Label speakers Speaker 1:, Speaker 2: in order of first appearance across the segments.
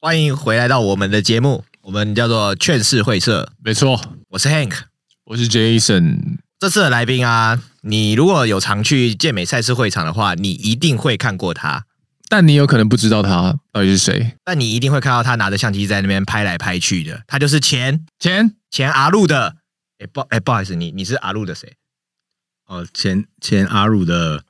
Speaker 1: 欢迎回来到我们的节目，我们叫做劝世会社。
Speaker 2: 没错，
Speaker 1: 我是 Hank，
Speaker 2: 我是 Jason。
Speaker 1: 这次的来宾啊，你如果有常去健美赛事会场的话，你一定会看过他。
Speaker 2: 但你有可能不知道他到底是谁。
Speaker 1: 但你一定会看到他拿着相机在那边拍来拍去的。他就是前
Speaker 2: 前
Speaker 1: 前阿路的。哎不哎，不好意思，你你是阿路的谁？
Speaker 3: 哦，前前阿路的。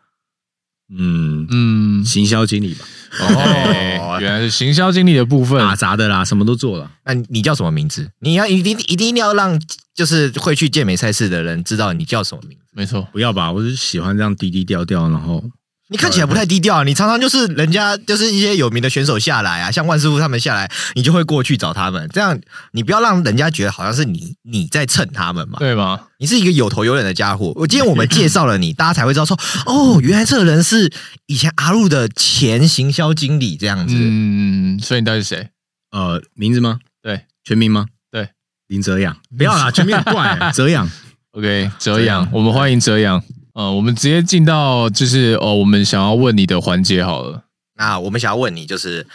Speaker 3: 嗯
Speaker 2: 嗯，
Speaker 3: 行销经理吧。
Speaker 2: 哦，原来是行销经理的部分，
Speaker 3: 打杂的啦，什么都做了。
Speaker 1: 那你叫什么名字？你要一定一定要让就是会去健美赛事的人知道你叫什么名字。
Speaker 2: 没错，
Speaker 3: 不要吧，我是喜欢这样低低调调，然后。
Speaker 1: 你看起来不太低调啊，你常常就是人家就是一些有名的选手下来啊，像万师傅他们下来，你就会过去找他们，这样你不要让人家觉得好像是你你在蹭他们嘛，
Speaker 2: 对吗？
Speaker 1: 你是一个有头有脸的家伙。我今天我们介绍了你，大家才会知道说，哦，原来这个人是以前阿路的前行销经理这样子。
Speaker 2: 嗯，所以你到底是谁？
Speaker 3: 呃，名字吗？
Speaker 2: 对，
Speaker 3: 全名吗？
Speaker 2: 对，
Speaker 3: 林哲阳。不要啦，全名很怪，哲阳。
Speaker 2: OK，哲阳，我们欢迎哲阳。呃，我们直接进到就是哦，我们想要问你的环节好了。
Speaker 1: 那我们想要问你，就是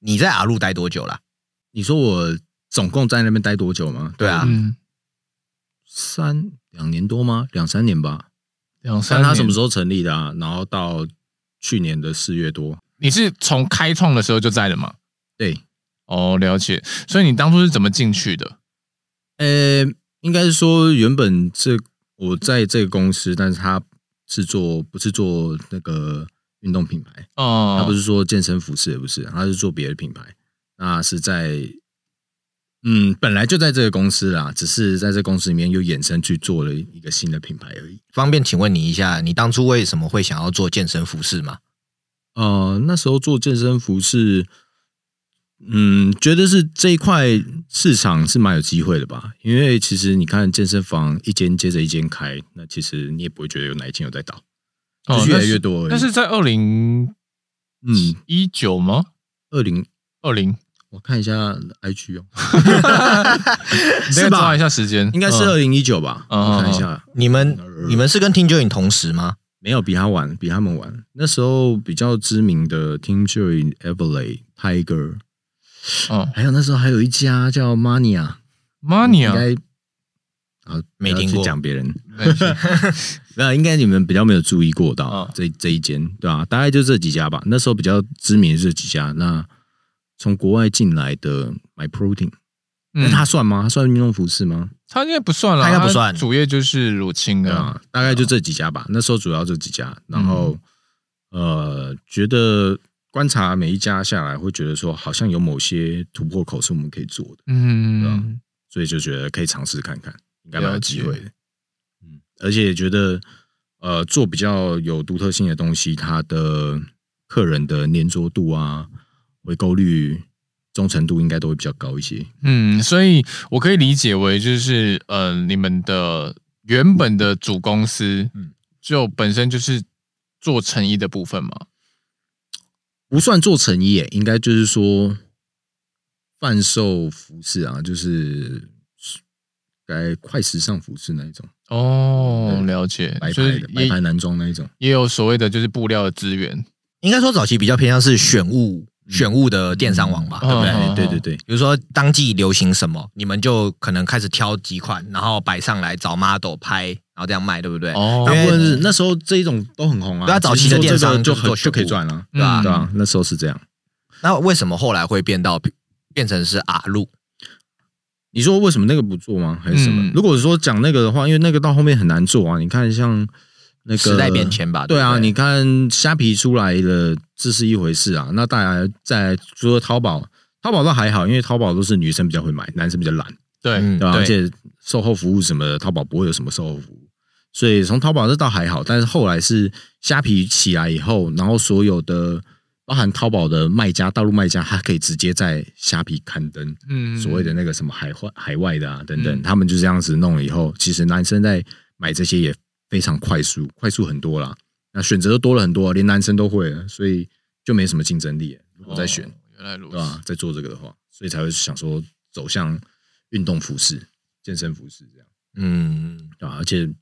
Speaker 1: 你在阿路待多久了？
Speaker 3: 你说我总共在那边待多久吗？
Speaker 1: 对啊，
Speaker 2: 嗯，
Speaker 3: 三两年多吗？两三年吧。
Speaker 2: 两三年。
Speaker 3: 他什么时候成立的啊？然后到去年的四月多。
Speaker 2: 你是从开创的时候就在的吗？
Speaker 3: 对。
Speaker 2: 哦，了解。所以你当初是怎么进去的？
Speaker 3: 呃，应该是说原本这。我在这个公司，但是他是做不是做那个运动品牌哦，他不是做健身服饰，也不是，他是做别的品牌。那是在嗯，本来就在这个公司啦，只是在这公司里面又衍生去做了一个新的品牌而已。
Speaker 1: 方便请问你一下，你当初为什么会想要做健身服饰吗？
Speaker 3: 呃，那时候做健身服饰。嗯，觉得是这一块市场是蛮有机会的吧？因为其实你看健身房一间接着一间开，那其实你也不会觉得有哪一间有在倒，就是越来越多。
Speaker 2: 但是在二零嗯一九吗？
Speaker 3: 二零
Speaker 2: 二零，
Speaker 3: 我看一下 IG 哦，
Speaker 2: 是吧？抓一下时间，
Speaker 3: 应该是二零一九吧？我看一下，
Speaker 1: 你们你们是跟 Team Join 同时吗？
Speaker 3: 没有，比他晚，比他们晚。那时候比较知名的 Team Join Everlay Tiger。
Speaker 2: 哦，
Speaker 3: 还有那时候还有一家叫 Mania，Mania 应该啊
Speaker 1: 没听过
Speaker 3: 讲别人，没有，应该你们比较没有注意过到这这一间，对吧？大概就这几家吧。那时候比较知名的这几家。那从国外进来的 My Protein，那它算吗？它算运动服饰吗？
Speaker 2: 它应该不算了，
Speaker 1: 它应该不算，
Speaker 2: 主业就是乳清啊。
Speaker 3: 大概就这几家吧。那时候主要这几家，然后呃，觉得。观察每一家下来，会觉得说好像有某些突破口是我们可以做的，嗯，所以就觉得可以尝试看看，应该蛮有机会的，嗯，而且觉得呃做比较有独特性的东西，它的客人的粘着度啊、回购率、忠诚度应该都会比较高一些，
Speaker 2: 嗯，所以我可以理解为就是呃你们的原本的主公司，嗯，就本身就是做成衣的部分嘛。
Speaker 3: 不算做成衣，应该就是说贩售服饰啊，就是该快时尚服饰那一种。
Speaker 2: 哦，了解，
Speaker 3: 白牌的白牌男装那一种，
Speaker 2: 也有所谓的就是布料的资源，
Speaker 1: 应该说早期比较偏向是选物。选物的电商网吧，对不对？
Speaker 3: 对对对，
Speaker 1: 比如说当季流行什么，你们就可能开始挑几款，然后摆上来找 model 拍，然后这样卖，对不对？
Speaker 3: 哦，大部分是那时候这一种都很红啊，
Speaker 1: 对啊，早期的电商
Speaker 3: 就
Speaker 1: 很
Speaker 3: 就可以赚了，对吧？对啊，那时候是这样。
Speaker 1: 那为什么后来会变到变成是阿路？
Speaker 3: 你说为什么那个不做吗？还是什么？如果说讲那个的话，因为那个到后面很难做啊。你看像。那个
Speaker 1: 时代变迁吧，
Speaker 3: 对啊，你看虾皮出来了，这是一回事啊。那大家在除了淘宝，淘宝倒还好，因为淘宝都是女生比较会买，男生比较懒，
Speaker 2: 对，
Speaker 3: 对吧？而且售后服务什么的，淘宝不会有什么售后服务，所以从淘宝这倒还好。但是后来是虾皮起来以后，然后所有的包含淘宝的卖家，大陆卖家，他可以直接在虾皮刊登，嗯，所谓的那个什么海外海外的啊等等，他们就这样子弄了以后，其实男生在买这些也。非常快速，快速很多啦。那选择都多了很多，连男生都会了，所以就没什么竞争力。如果在选，
Speaker 2: 原来如此，
Speaker 3: 对吧？在做这个的话，所以才会想说走向运动服饰、健身服饰这样。
Speaker 1: 嗯，
Speaker 3: 对吧？而且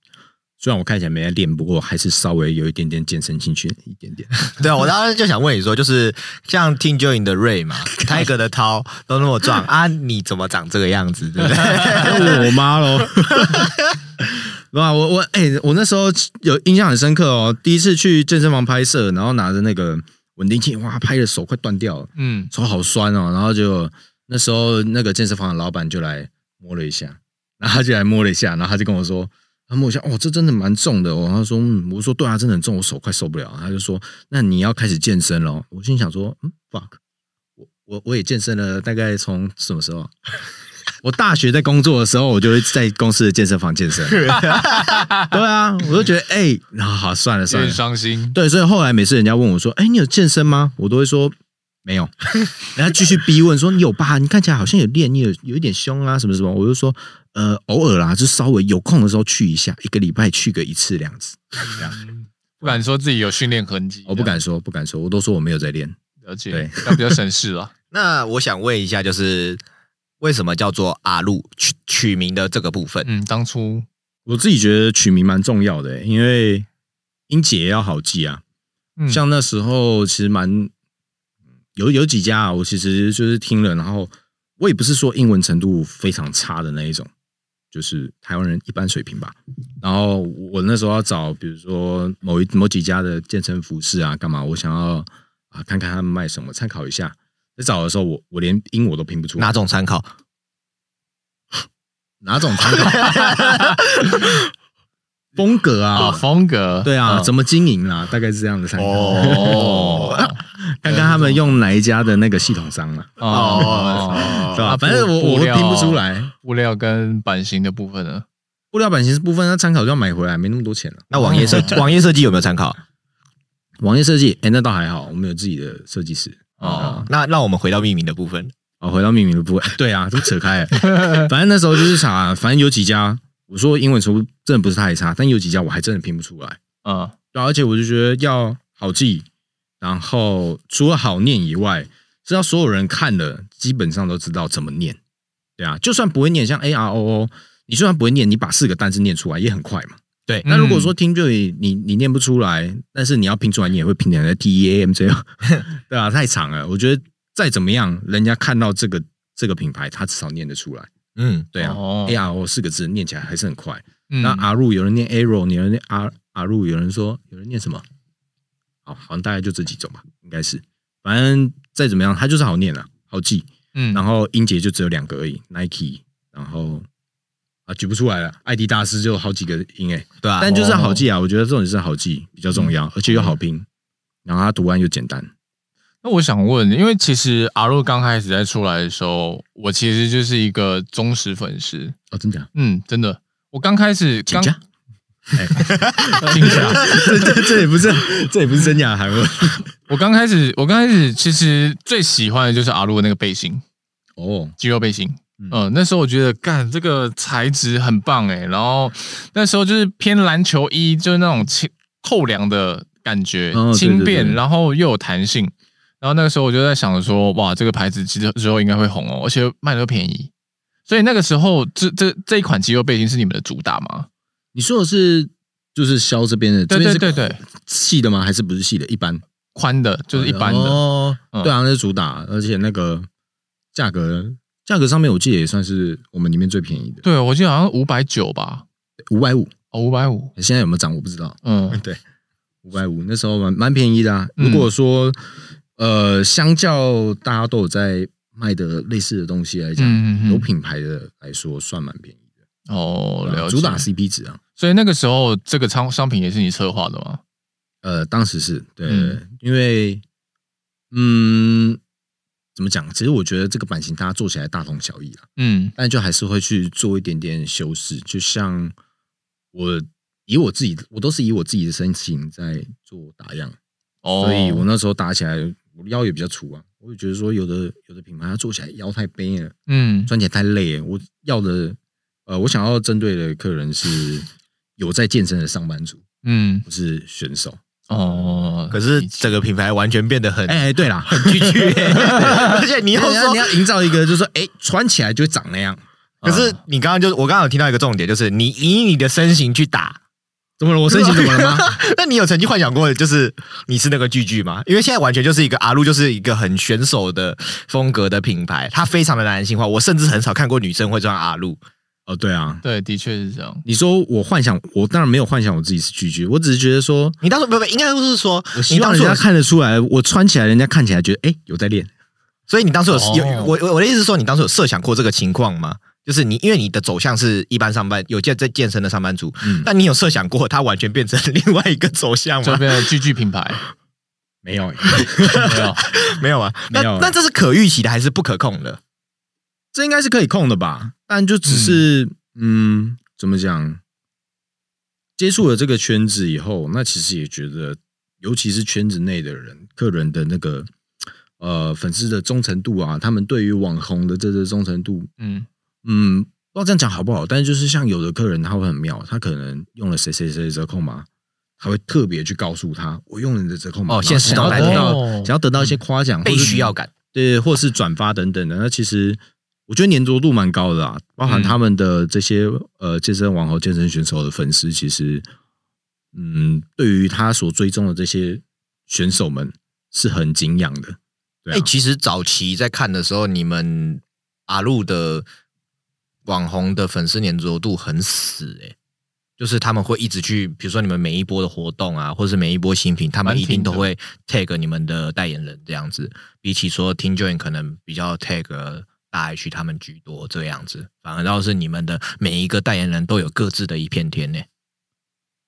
Speaker 3: 虽然我看起来没在练，不过还是稍微有一点点健身兴趣，一点点。
Speaker 1: 对啊，我当时就想问你说，就是像 Team Join 的 Ray 嘛，Tiger 的涛都那么壮 啊，你怎么长这个样子？对不对？
Speaker 3: 问我妈喽。哇，我我哎、欸，我那时候有印象很深刻哦，第一次去健身房拍摄，然后拿着那个稳定器，哇，拍的手快断掉了，嗯，手好酸哦，然后就那时候那个健身房的老板就来摸了一下，然后他就来摸了一下，然后他就跟我说。他摸一下，哦，这真的蛮重的哦。他说，嗯，我说对啊，真的很重，我手快受不了。他就说，那你要开始健身了。我心想说，嗯，fuck，我我我也健身了，大概从什么时候？我大学在工作的时候，我就会在公司的健身房健身。对啊，我就觉得，哎、欸，然后好算了算了，
Speaker 2: 伤心。
Speaker 3: 对，所以后来每次人家问我说，哎、欸，你有健身吗？我都会说没有。然后继续逼问说，你有吧？你看起来好像有练，你有有一点胸啊，什么什么？我就说。呃，偶尔啦，就稍微有空的时候去一下，一个礼拜去个一次两次，这样。
Speaker 2: 不敢说自己有训练痕迹，
Speaker 3: 我不敢说，不敢说，我都说我没有在练。
Speaker 2: 了解，
Speaker 3: 对，
Speaker 2: 那比较省事了。
Speaker 1: 那我想问一下，就是为什么叫做阿路取取名的这个部分？
Speaker 2: 嗯，当初
Speaker 3: 我自己觉得取名蛮重要的，因为音节也要好记啊。嗯，像那时候其实蛮有有几家啊，我其实就是听了，然后我也不是说英文程度非常差的那一种。就是台湾人一般水平吧，然后我那时候要找，比如说某一某几家的健身服饰啊，干嘛？我想要啊，看看他们卖什么，参考一下。在找的时候，我我连英我都拼不出来。
Speaker 1: 哪种参考？
Speaker 3: 哪种参考？风格啊，
Speaker 2: 风格，
Speaker 3: 对啊，怎么经营啦？大概是这样的参考。哦，看看他们用哪一家的那个系统商了。哦，对吧？反正我我拼不出来。
Speaker 2: 布料跟版型的部分呢？
Speaker 3: 布料版型是部分，那参考就要买回来，没那么多钱了。
Speaker 1: 那网页设 网页设计有没有参考？
Speaker 3: 网页设计，哎，那倒还好，我们有自己的设计师。
Speaker 1: 哦，那让我们回到命名的部分。
Speaker 3: 哦，回到命名的部分。对啊，都扯开了。反正那时候就是啥，反正有几家。我说英文程度真的不是太差，但有几家我还真的拼不出来。嗯，对，而且我就觉得要好记，然后除了好念以外，是要所有人看了基本上都知道怎么念。对啊，就算不会念，像 A R O O，你就算不会念，你把四个单字念出来也很快嘛。对，那如果说听就你你念不出来，但是你要拼出来，你也会拼成 T E A M 这样，对啊，太长了。我觉得再怎么样，人家看到这个这个品牌，他至少念得出来。嗯，对啊，A R O 四个字念起来还是很快。嗯、那 Aru 有人念 Arrow，有人念 R Aru，有人说有人念什么？好，好像大概就这几种吧，应该是。反正再怎么样，它就是好念了，好记。嗯，然后音节就只有两个而已，Nike，然后啊举不出来了，艾迪大师就好几个音诶，对啊，但就是好记啊，我觉得这种是好记比较重要，而且又好拼，然后它读案又简单。
Speaker 2: 那我想问，因为其实阿露刚开始在出来的时候，我其实就是一个忠实粉丝
Speaker 3: 哦，真假？
Speaker 2: 嗯，真的。我刚开始，
Speaker 3: 真假？哎，真假？这这这也不是，这也不是真假的韩文。
Speaker 2: 我刚开始，我刚开始其实最喜欢的就是阿露的那个背心哦，肌肉背心。嗯，那时候我觉得干这个材质很棒哎，然后那时候就是偏篮球衣，就是那种轻透凉的感觉，轻便，然后又有弹性。然后那个时候我就在想说，哇，这个牌子其实之后应该会红哦，而且卖的又便宜。所以那个时候，这这这一款肌肉背心是你们的主打吗？
Speaker 3: 你说的是就是削这边的，
Speaker 2: 对对对对，
Speaker 3: 细的吗？还是不是细的？一般
Speaker 2: 宽的，就是一般的。
Speaker 3: 哦，对啊，那是主打，而且那个价格价格上面，我记得也算是我们里面最便宜的。
Speaker 2: 对，我记得好像五百九吧，
Speaker 3: 五百五
Speaker 2: 哦，五百五。
Speaker 3: 现在有没有涨？我不知道。嗯，对，五百五，那时候蛮蛮便宜的啊。如果说呃，相较大家都有在卖的类似的东西来讲，嗯嗯有品牌的来说算蛮便宜的
Speaker 2: 哦。了解，
Speaker 3: 主打 CP 值啊，
Speaker 2: 所以那个时候这个商商品也是你策划的吗？
Speaker 3: 呃，当时是对，嗯因为嗯，怎么讲？其实我觉得这个版型大家做起来大同小异啊，嗯，但就还是会去做一点点修饰。就像我以我自己，我都是以我自己的身形在做打样，哦，所以我那时候打起来。我腰也比较粗啊，我就觉得说有的有的品牌它做起来腰太背了，嗯，穿起来太累了。我要的，呃，我想要针对的客人是有在健身的上班族，嗯，不是选手，
Speaker 1: 哦，可是整个品牌完全变得很
Speaker 3: 哎，对啦，
Speaker 1: 很拒绝，而且你要说
Speaker 3: 你要营造一个，就是说，哎，穿起来就会长那样。
Speaker 1: 可是你刚刚就我刚刚有听到一个重点，就是你以你的身形去打，
Speaker 3: 怎么了？我身形怎么了吗？
Speaker 1: 那你有曾经幻想过，就是你是那个巨巨吗？因为现在完全就是一个阿路，就是一个很选手的风格的品牌，它非常的男性化。我甚至很少看过女生会穿阿路。
Speaker 3: 哦，对啊，
Speaker 2: 对，的确是这样。
Speaker 3: 你说我幻想，我当然没有幻想我自己是巨巨，我只是觉得说，
Speaker 1: 你当时不不，应该就是说，
Speaker 3: 我希望人家看得出来，我穿起来，人家看起来觉得，哎，有在练。
Speaker 1: 所以你当时有有我我我的意思是说，你当时有设想过这个情况吗？就是你因为你的走向是一般上班有健在健身的上班族，嗯，但你有设想过它完全变成 另外一个走向吗？
Speaker 2: 就变成巨巨品牌？
Speaker 3: 没有，
Speaker 1: 没有，没有啊。那那这是可预期的还是不可控的？
Speaker 3: 这应该是可以控的吧？但就只是。嗯嗯，怎么讲？接触了这个圈子以后，那其实也觉得，尤其是圈子内的人、客人的那个呃粉丝的忠诚度啊，他们对于网红的这个忠诚度，嗯嗯，不知道这样讲好不好？但是就是像有的客人他会很妙，他可能用了谁谁谁的折扣码，他会特别去告诉他，我用了你的折扣码，
Speaker 1: 哦，
Speaker 3: 现实得到想要得到一些夸奖、
Speaker 1: 被需要感，
Speaker 3: 对，或是转发等等的。那其实。我觉得粘着度蛮高的啊，包含他们的这些呃健身网红、健身选手的粉丝，其实嗯，对于他所追踪的这些选手们是很敬仰的。哎、啊欸，
Speaker 1: 其实早期在看的时候，你们阿路的网红的粉丝粘着度很死哎、欸，就是他们会一直去，比如说你们每一波的活动啊，或者是每一波新品，他们一定都会 tag 你们的代言人这样子。比起说 Team Join 可能比较 tag。大 H 他们居多这样子，反而倒是你们的每一个代言人都有各自的一片天呢。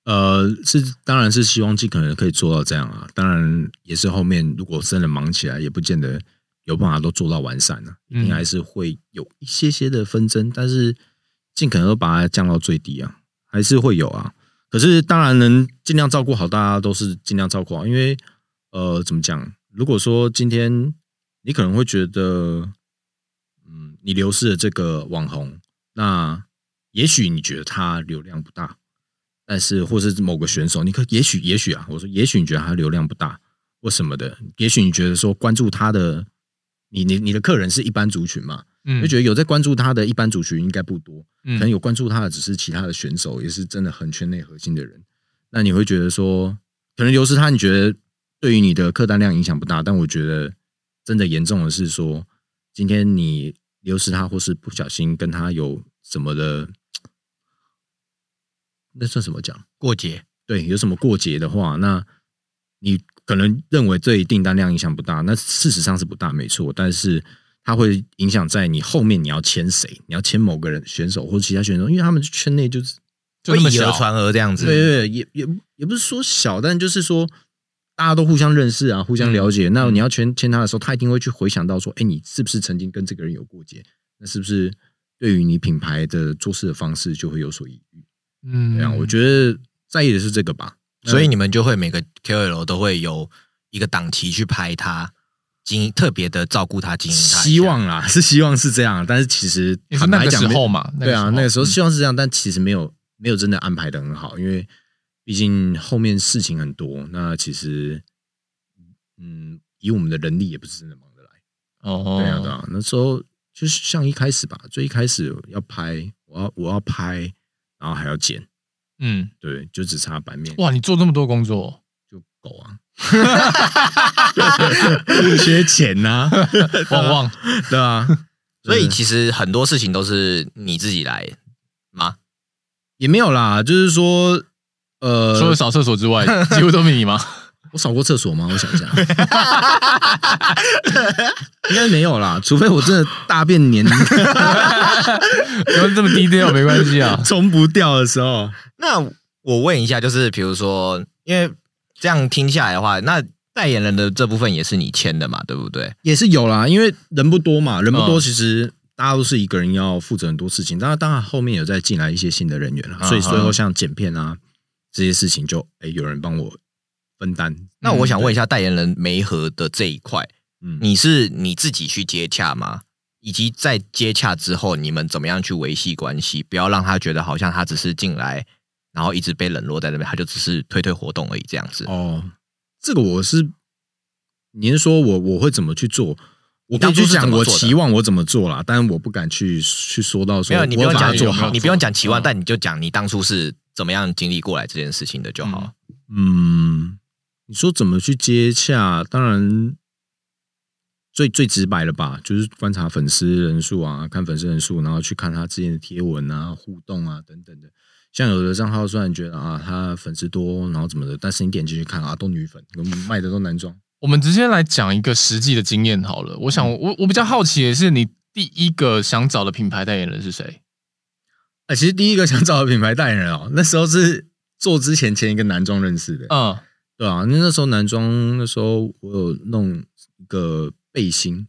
Speaker 3: 呃，是当然是希望尽可能可以做到这样啊。当然也是后面如果真的忙起来，也不见得有办法都做到完善呢、啊。一定还是会有一些些的纷争，但是尽可能都把它降到最低啊，还是会有啊。可是当然能尽量照顾好大家，都是尽量照顾好。因为呃，怎么讲？如果说今天你可能会觉得。嗯你流失了这个网红，那也许你觉得他流量不大，但是或是某个选手，你可也许也许啊，我说也许你觉得他流量不大或什么的，也许你觉得说关注他的，你你你的客人是一般族群嘛，嗯，就觉得有在关注他的一般族群应该不多，可能有关注他的只是其他的选手，也是真的很圈内核心的人，那你会觉得说可能流失他，你觉得对于你的客单量影响不大，但我觉得真的严重的是说今天你。流失他，或是不小心跟他有什么的，那算什么讲？
Speaker 1: 过节？
Speaker 3: 对，有什么过节的话，那你可能认为对订单量影响不大，那事实上是不大，没错。但是它会影响在你后面你要签谁，你要签某个人选手或者其他选手，因为他们圈内就是
Speaker 1: 就以讹传讹这样子。
Speaker 3: 对对对，也也也不是说小，但就是说。大家都互相认识啊，互相了解。嗯、那你要签签他的时候，他一定会去回想到说，哎，你是不是曾经跟这个人有过节？那是不是对于你品牌的做事的方式就会有所疑虑？嗯，这样我觉得在意的是这个吧。
Speaker 1: 所以你们就会每个 KOL 都会有一个档期去拍他，经特别的照顾他，经营他。
Speaker 3: 希望啦，是希望是这样，但是其实
Speaker 2: 坦白讲，那个时候嘛，
Speaker 3: 对啊，那个时候希望是这样，但其实没有没有真的安排的很好，因为。毕竟后面事情很多，那其实，嗯，以我们的人力也不是真的忙得来。哦，对啊，对啊，那时候就是像一开始吧，最一开始要拍，我要我要拍，然后还要剪，嗯，对，就只差版面。
Speaker 2: 哇，你做那么多工作，
Speaker 3: 就狗啊，缺钱呐、啊
Speaker 2: 旺旺，
Speaker 3: 对啊，
Speaker 1: 所以其实很多事情都是你自己来吗？
Speaker 3: 也没有啦，就是说。呃，
Speaker 2: 除了扫厕所之外，几乎都是你吗？
Speaker 3: 我扫过厕所吗？我想一下，应该没有啦，除非我真的大便黏，不
Speaker 2: 用这么低调，没关系啊，
Speaker 3: 冲不掉的时候。
Speaker 1: 那我问一下，就是比如说，因为这样听下来的话，那代言人的这部分也是你签的嘛，对不对？
Speaker 3: 也是有啦，因为人不多嘛，人不多，其实大家都是一个人要负责很多事情。当然，当然后面有再进来一些新的人员了，所以最后像剪片啊。这些事情就哎，有人帮我分担。
Speaker 1: 那我想问一下，代言人媒合的这一块，嗯，你是你自己去接洽吗？以及在接洽之后，你们怎么样去维系关系？不要让他觉得好像他只是进来然后一直被冷落在那边，他就只是推推活动而已，这样子。
Speaker 3: 哦，这个我是，您说我我会怎么去做？我可以去讲我期望我怎么做啦，但是我不敢去去说到说，
Speaker 1: 没有，你不用讲
Speaker 3: 做好，
Speaker 1: 你不用讲期望，但你就讲你当初是怎么样经历过来这件事情的就好。
Speaker 3: 嗯，你说怎么去接洽？当然。最最直白的吧，就是观察粉丝人数啊，看粉丝人数，然后去看他之前的贴文啊、互动啊等等的。像有的账号虽然觉得啊，他粉丝多，然后怎么的，但是你点进去看啊，都女粉，卖的都男装。
Speaker 2: 我们直接来讲一个实际的经验好了。我想，我我比较好奇的是，你第一个想找的品牌代言人是谁？
Speaker 3: 哎，其实第一个想找的品牌代言人哦，那时候是做之前前一个男装认识的。嗯，对啊，那那时候男装那时候我有弄一个。背心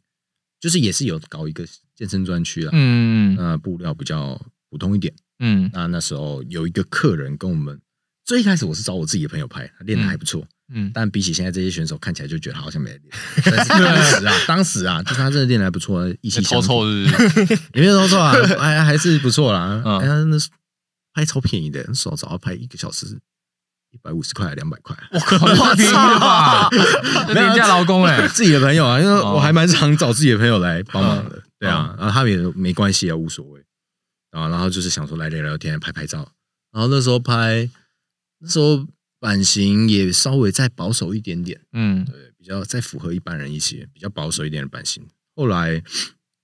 Speaker 3: 就是也是有搞一个健身专区啊，嗯，那布料比较普通一点，嗯，那那时候有一个客人跟我们，最一开始我是找我自己的朋友拍，他练的还不错，嗯，但比起现在这些选手看起来就觉得他好像没练，但是当时啊，当时啊，就是他真的练的还不错，一起
Speaker 2: 抽抽是，
Speaker 3: 也没有抽抽啊，还 还是不错啦，哎呀，那是拍超便宜的，那时候找他拍一个小时。一百五十块，两百块，我靠，
Speaker 2: 太便宜了吧？廉价劳工哎，
Speaker 3: 自己的朋友啊，因为我还蛮常找自己的朋友来帮忙的，对啊，然后他们也没关系啊，无所谓。啊，然后就是想说来聊聊天，拍拍照，然后那时候拍，那时候版型也稍微再保守一点点，嗯，对，比较再符合一般人一些，比较保守一点的版型。后来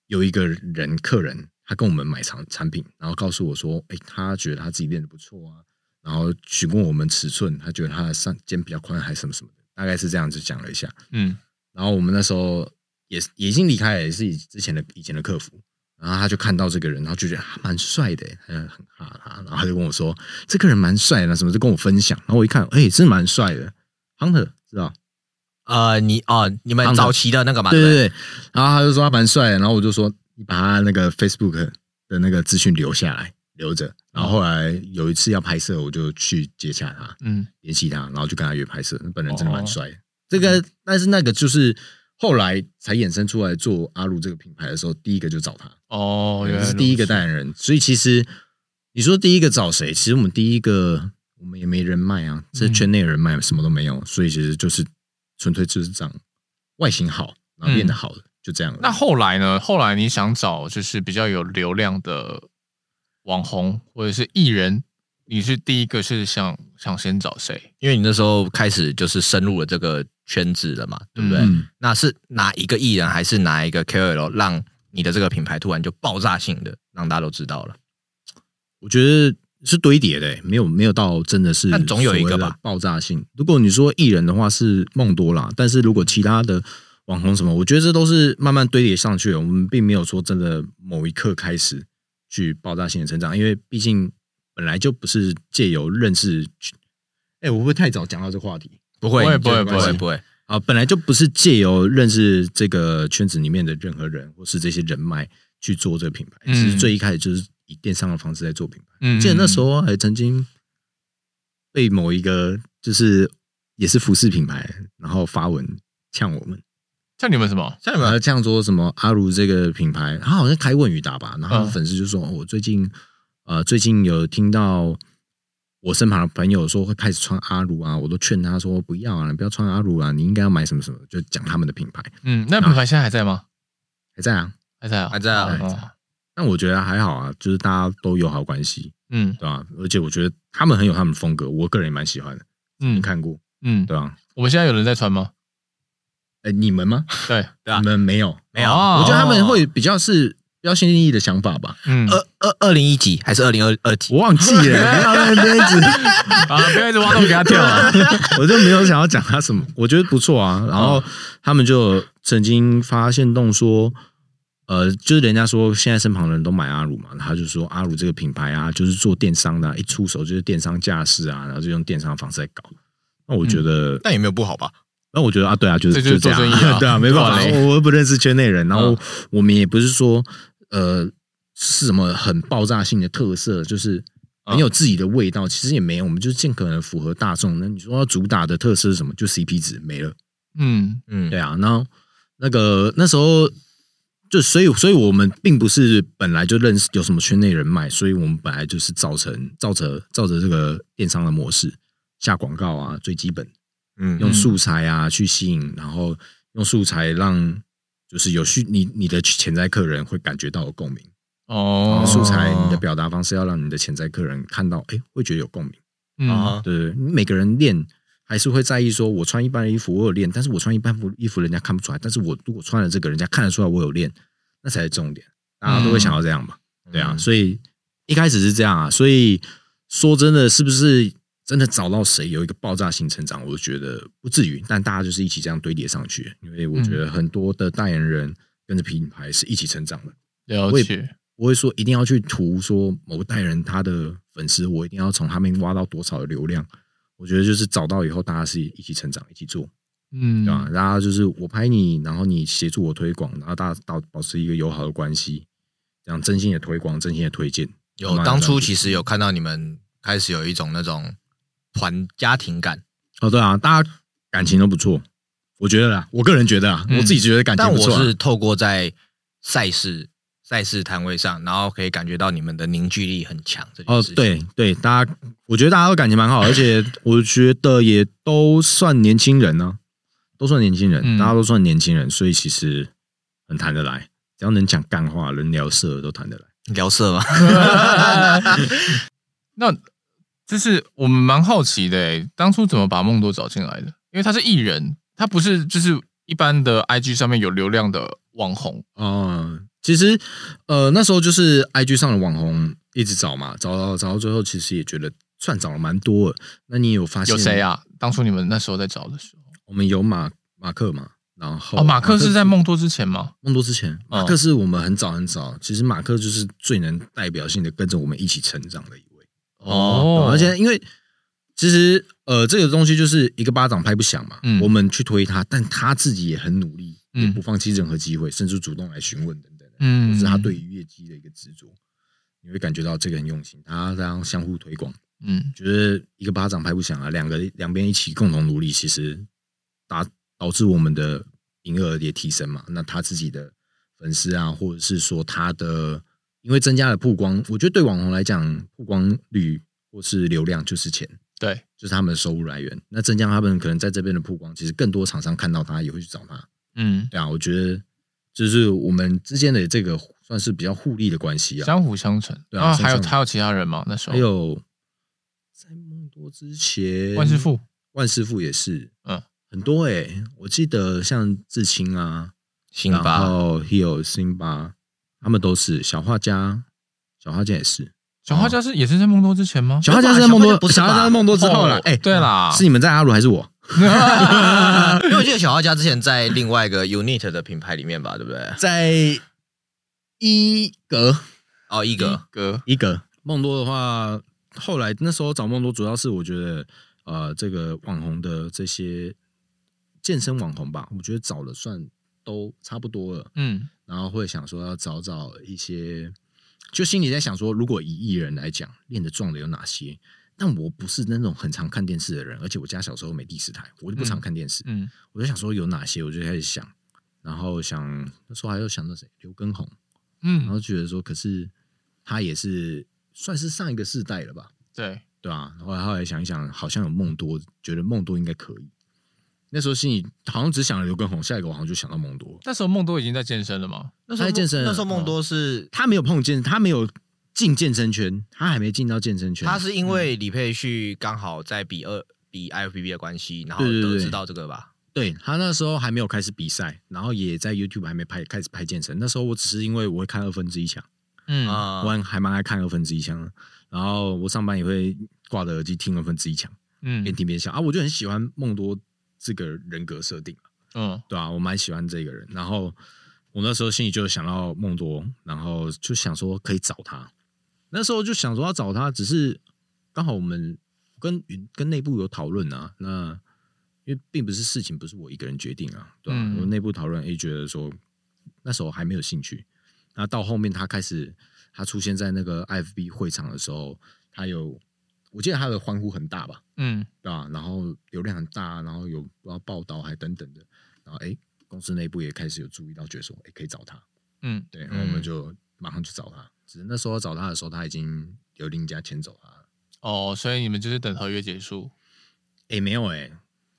Speaker 3: 有一个人客人，他跟我们买产产品，然后告诉我说，哎，他觉得他自己练的不错啊。然后询问我们尺寸，他觉得他的上肩比较宽，还是什么什么的，大概是这样子讲了一下。嗯，然后我们那时候也也已经离开了，也是以之前的以前的客服。然后他就看到这个人，然后就觉得他蛮帅的，他就很哈他，然后他就跟我说：“这个人蛮帅的，什么就跟我分享。”然后我一看，哎，真蛮帅的，Hunter 知道？
Speaker 1: 呃，你哦，你们早期的那个嘛，
Speaker 3: 对对对。然后他就说他蛮帅的，然后我就说你把他那个 Facebook 的那个资讯留下来。留着，然后后来有一次要拍摄，我就去接洽他，嗯，联系他，然后就跟他约拍摄。本人真的蛮帅的，哦、这个，但是那个就是后来才衍生出来做阿鲁这个品牌的时候，第一个就找他哦，原来是第一个代言人。所以其实你说第一个找谁？其实我们第一个我们也没人脉啊，这圈内人脉什么都没有，所以其实就是纯粹就是长外形好，然后变得好了，嗯、就这样。
Speaker 2: 那后来呢？后来你想找就是比较有流量的。网红或者是艺人，你是第一个是想想先找谁？
Speaker 1: 因为你那时候开始就是深入了这个圈子了嘛，对不对？嗯、那是哪一个艺人，还是哪一个 KOL 让你的这个品牌突然就爆炸性的让大家都知道了？
Speaker 3: 我觉得是堆叠的，没有没有到真的是，
Speaker 1: 但总有一个吧
Speaker 3: 爆炸性。如果你说艺人的话是梦多啦，但是如果其他的网红什么，我觉得这都是慢慢堆叠上去的。我们并没有说真的某一刻开始。去爆炸性的成长，因为毕竟本来就不是借由认识，哎、欸，我会不会太早讲到这个话题？
Speaker 1: 不会，不会，不会，不会
Speaker 3: 啊！本来就不是借由认识这个圈子里面的任何人，或是这些人脉去做这个品牌。其实最一开始就是以电商的方式在做品牌。嗯，记得那时候还曾经被某一个就是也是服饰品牌，然后发文呛我们。
Speaker 2: 像你们什么？
Speaker 3: 像你们这样说什么？阿如这个品牌，他好像开问与答吧。然后粉丝就说：“我最近呃，最近有听到我身旁的朋友说会开始穿阿如啊，我都劝他说不要啊，你不要穿阿如啊，你应该要买什么什么，就讲他们的品牌。
Speaker 2: 嗯，那品牌现在还在吗？
Speaker 3: 还在啊，
Speaker 2: 还在啊，
Speaker 1: 还在啊。
Speaker 3: 但我觉得还好啊，就是大家都友好关系，嗯，对吧？而且我觉得他们很有他们的风格，我个人也蛮喜欢的。嗯，你看过，嗯，对吧？
Speaker 2: 我们现在有人在穿吗？
Speaker 3: 哎，你们吗？
Speaker 2: 对，
Speaker 3: 你们没有，
Speaker 1: 没有。
Speaker 3: 我觉得他们会比较是标新立异的想法吧。嗯，
Speaker 1: 二二二零一几还是二零二二几？
Speaker 3: 我忘记了，不要那边一直
Speaker 2: 啊，不要一直挖洞给他跳啊！
Speaker 3: 我就没有想要讲他什么，我觉得不错啊。然后他们就曾经发现动说，呃，就是人家说现在身旁的人都买阿鲁嘛，他就说阿鲁这个品牌啊，就是做电商的，一出手就是电商架势啊，然后就用电商的方式来搞。那我觉得，
Speaker 1: 但也没有不好吧？
Speaker 3: 那我觉得啊，对啊，就是就这样，对啊，没办法，我又不认识圈内人，然后我们也不是说呃是什么很爆炸性的特色，就是很有自己的味道，其实也没有，我们就是尽可能符合大众。那你说要主打的特色是什么？就 CP 值没了，嗯。嗯，对啊。然后那个那时候就所以，所以我们并不是本来就认识有什么圈内人脉，所以我们本来就是造成照着照着这个电商的模式下广告啊，最基本，嗯，用素材啊去吸引，然后用素材让就是有需你你的潜在客人会感觉到有共鸣哦，素材你的表达方式要让你的潜在客人看到，哎，会觉得有共鸣啊，对对，你每个人练。还是会在意说，我穿一般的衣服，我有练，但是我穿一般服衣服，人家看不出来。但是我如果穿了这个，人家看得出来我有练，那才是重点。大家都会想要这样嘛？嗯、对啊，所以一开始是这样啊。所以说真的，是不是真的找到谁有一个爆炸性成长？我就觉得不至于，但大家就是一起这样堆叠上去。因为我觉得很多的代言人跟着品牌是一起成长的。
Speaker 2: 了解，
Speaker 3: 不会说一定要去图说某个代言人他的粉丝，我一定要从他们挖到多少的流量。我觉得就是找到以后，大家是一起成长，一起做，嗯，对吧？然后就是我拍你，然后你协助我推广，然后大家保保持一个友好的关系，这样真心的推广，真心的推荐。
Speaker 1: 有当初其实有看到你们开始有一种那种团家庭感
Speaker 3: 哦，对啊，大家感情都不错，我觉得啦，我个人觉得啊，我自己觉得感情不错。
Speaker 1: 但我是透过在赛事。赛事摊位上，然后可以感觉到你们的凝聚力很强。
Speaker 3: 哦，对对，大家，我觉得大家都感情蛮好，而且我觉得也都算年轻人呢、啊，都算年轻人，大家都算年轻人，所以其实很谈得来，只要能讲干话，能聊色都谈得来。
Speaker 1: 聊色吗？
Speaker 2: 那这是我们蛮好奇的诶，当初怎么把梦多找进来的？因为他是艺人，他不是就是一般的 IG 上面有流量的网红
Speaker 3: 啊。嗯其实，呃，那时候就是 IG 上的网红一直找嘛，找到找到最后，其实也觉得算找了蛮多了。那你有发现
Speaker 2: 有谁啊？当初你们那时候在找的时候，
Speaker 3: 我们有马马克嘛，然后
Speaker 2: 哦，马克是在梦多之前吗？
Speaker 3: 梦多之前，马克是我们很早很早。其实马克就是最能代表性的跟着我们一起成长的哦。而且因为其实呃，这个东西就是一个巴掌拍不响嘛，嗯，我们去推他，但他自己也很努力，也不放弃任何机会，甚至主动来询问的。嗯，是他对于业绩的一个执着，你会感觉到这个很用心，他这样相互推广，嗯，觉得一个巴掌拍不响啊，两个两边一起共同努力，其实导导致我们的营业额也提升嘛。那他自己的粉丝啊，或者是说他的，因为增加了曝光，我觉得对网红来讲，曝光率或是流量就是钱，
Speaker 2: 对，
Speaker 3: 就是他们的收入来源。那增加他们可能在这边的曝光，其实更多厂商看到他也会去找他，嗯，对啊，我觉得。就是我们之间的这个算是比较互利的关系啊，
Speaker 2: 相辅相成。对啊，还有还有其他人吗？那时候
Speaker 3: 还有在梦多之前，
Speaker 2: 万师傅，
Speaker 3: 万师傅也是，嗯，很多哎、欸。我记得像志清啊，
Speaker 1: 辛巴，
Speaker 3: 然后 Hill 辛巴，他们都是小画家，小画家也是，
Speaker 2: 小画家是也是在梦多之前吗？
Speaker 3: 小画家是在梦多，不是小画家在梦多之后了。哎、哦，
Speaker 2: 对啦，
Speaker 3: 是你们在阿鲁还是我？
Speaker 1: 因为我记得小画家之前在另外一个 Unit 的品牌里面吧，对不对？
Speaker 3: 在一格
Speaker 1: 哦，一格
Speaker 2: 格
Speaker 3: 一格。梦多的话，后来那时候找梦多，主要是我觉得呃，这个网红的这些健身网红吧，我觉得找了算都差不多了。嗯，然后会想说要找找一些，就心里在想说，如果以艺人来讲，练得壮的有哪些？但我不是那种很常看电视的人，而且我家小时候没第四台，我就不常看电视。嗯，嗯我就想说有哪些，我就开始想，然后想那时候还有想到谁，刘畊宏，嗯，然后觉得说，可是他也是算是上一个世代了吧？
Speaker 2: 对
Speaker 3: 对啊，然后后来想一想，好像有梦多，觉得梦多应该可以。那时候心里好像只想了刘畊宏，下一个我好像就想到梦多。
Speaker 2: 那时候梦多已经在健身了吗？
Speaker 1: 那时候在健身，那时候梦多是、哦、
Speaker 3: 他没有碰健身，他没有。进健身圈，他还没进到健身圈。
Speaker 1: 他是因为李佩旭刚好在比二比 IFBB 的关系，然后得知道这个吧。
Speaker 3: 对，他那时候还没有开始比赛，然后也在 YouTube 还没拍开始拍健身。那时候我只是因为我会看二分之一强，嗯，我还蛮爱看二分之一强的。然后我上班也会挂着耳机听二分之一强，嗯，边听边笑啊。我就很喜欢梦多这个人格设定，嗯，对啊，我蛮喜欢这个人。然后我那时候心里就想到梦多，然后就想说可以找他。那时候就想说要找他，只是刚好我们跟跟内部有讨论啊。那因为并不是事情不是我一个人决定啊，对吧、啊？我内部讨论，诶，觉得说那时候还没有兴趣。那到后面他开始他出现在那个 IFB 会场的时候，他有我记得他的欢呼很大吧？嗯，对吧、啊？然后流量很大，然后有报道还等等的。然后诶，公司内部也开始有注意到，觉得说诶可以找他。嗯，对，然后我们就马上去找他。只是那时候找他的时候，他已经有另一家签走他了。
Speaker 2: 哦，所以你们就是等合约结束？
Speaker 3: 哎，没有哎，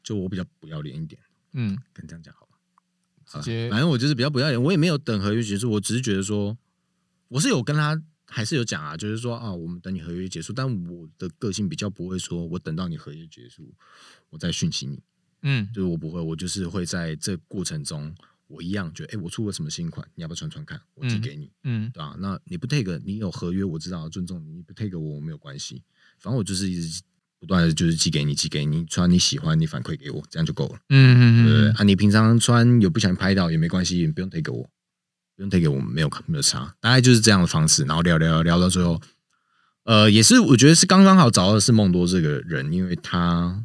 Speaker 3: 就我比较不要脸一点。嗯，跟这样讲好了。
Speaker 2: 直接，
Speaker 3: 反正我就是比较不要脸，我也没有等合约结束，我只是觉得说，我是有跟他。还是有讲啊，就是说啊，我们等你合约结束，但我的个性比较不会说，我等到你合约结束，我再讯息你，嗯，就是我不会，我就是会在这过程中，我一样觉得，哎，我出了什么新款，你要不要穿穿看？我寄给你，嗯，嗯对吧？那你不 take，你有合约，我知道尊重你，你不 take 我，我没有关系，反正我就是一直不断的就是寄给你，寄给你穿你喜欢，你反馈给我，这样就够了，嗯嗯嗯，对啊，你平常穿有不小心拍到也没关系，你不用 take 给我。不用推给我们，没有没有差，大概就是这样的方式，然后聊聊聊到最后，呃，也是我觉得是刚刚好找到的是梦多这个人，因为他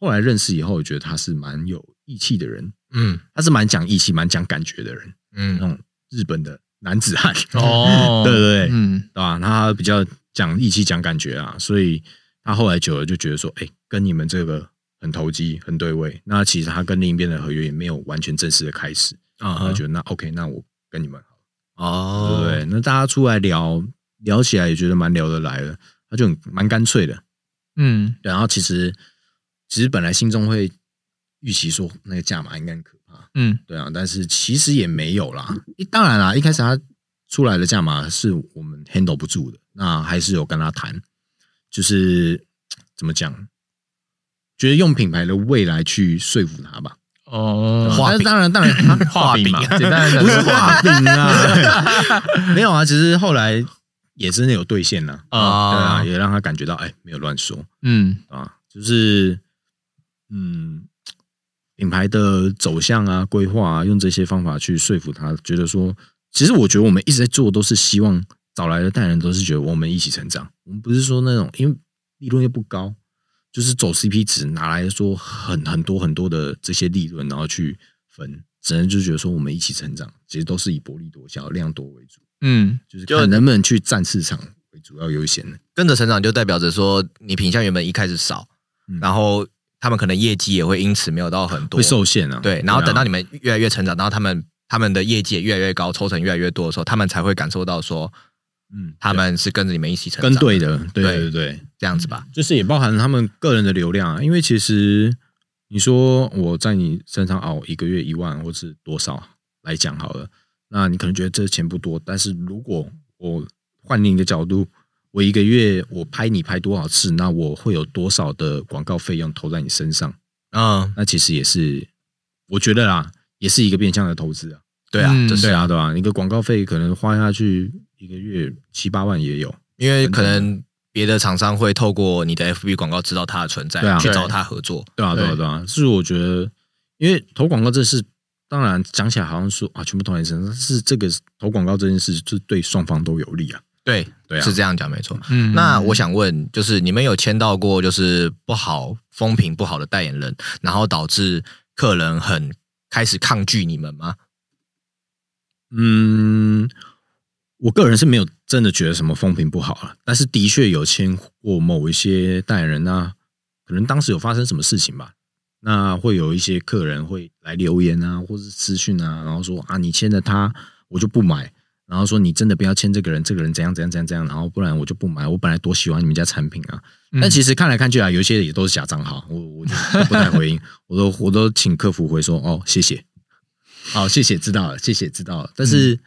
Speaker 3: 后来认识以后，我觉得他是蛮有义气的人，嗯，他是蛮讲义气、蛮讲感觉的人，嗯，那种日本的男子汉，哦，对 对对，嗯，对吧？他比较讲义气、讲感觉啊，所以他后来久了就觉得说，哎，跟你们这个很投机、很对位。那其实他跟另一边的合约也没有完全正式的开始啊，他觉得那 OK，那我。跟你们好。哦，对，那大家出来聊聊起来也觉得蛮聊得来的，他就很蛮干脆的，嗯，然后其实其实本来心中会预期说那个价码应该很可怕，嗯，对啊，但是其实也没有啦。一当然啦，一开始他出来的价码是我们 handle 不住的，那还是有跟他谈，就是怎么讲，觉得用品牌的未来去说服他吧。哦，那当然当然，画饼嘛，简单的不是画饼。啊，没有啊，只是后来也真的有兑现了啊，对啊，也让他感觉到哎，没有乱说，嗯。啊，就是嗯，品牌的走向啊、规划啊，用这些方法去说服他，觉得说，其实我觉得我们一直在做，都是希望找来的代言人都是觉得我们一起成长，我们不是说那种因为利润又不高。就是走 CP 值拿来说很很多很多的这些利润，然后去分，只能就觉得说我们一起成长，其实都是以薄利多销、量多为主。嗯，就是看能不能去占市场为主要优先的。跟着成长就代表着说，你品相原本一开始少，然后他们可能业绩也会因此没有到很多，会受限啊。对，然后等到你们越来越成长，然后他们他们的业绩也越来越高，抽成越来越多的时候，他们才会感受到说。嗯，他们是跟着你们一起成长，跟对的，对对对，这样子吧，就是也包含他们个人的流量啊。因为其实你说我在你身上熬一个月一万或是多少来讲好了，那你可能觉得这钱不多，但是如果我换另一个角度，我一个月我拍你拍多少次，那我会有多少的广告费用投在你身上啊？那其实也是，我觉得啦，也是一个变相的投资啊。对啊，对啊，对啊，一个广告费可能花下去。一个月七八万也有，因为可能别的厂商会透过你的 FB 广告知道它的存在，对啊，去找他合作，对啊，对啊，对啊。是我觉得，因为投广告这事，当然讲起来好像说啊，全部投在身上，是这个投广告这件事，就对双方都有利啊。对，对啊，是这样讲没错。嗯，那我想问，就是你们有签到过就是不好风评不好的代言人，然后导致客人很开始抗拒你们吗？嗯。我个人是没有真的觉得什么风评不好了，但是的确有签过某一些代言人呐、啊，可能当时有发生什么事情吧，那会有一些客人会来留言啊，或是私讯啊，然后说啊，你签了他，我就不买，然后说你真的不要签这个人，这个人怎样怎样怎样怎样，然后不然我就不买，我本来多喜欢你们家产品啊，但其实看来看去啊，有一些也都是假账号，我我就不太回应，我都我都请客服回说哦，谢谢，好，谢谢，知道了，谢谢，知道了，但是。嗯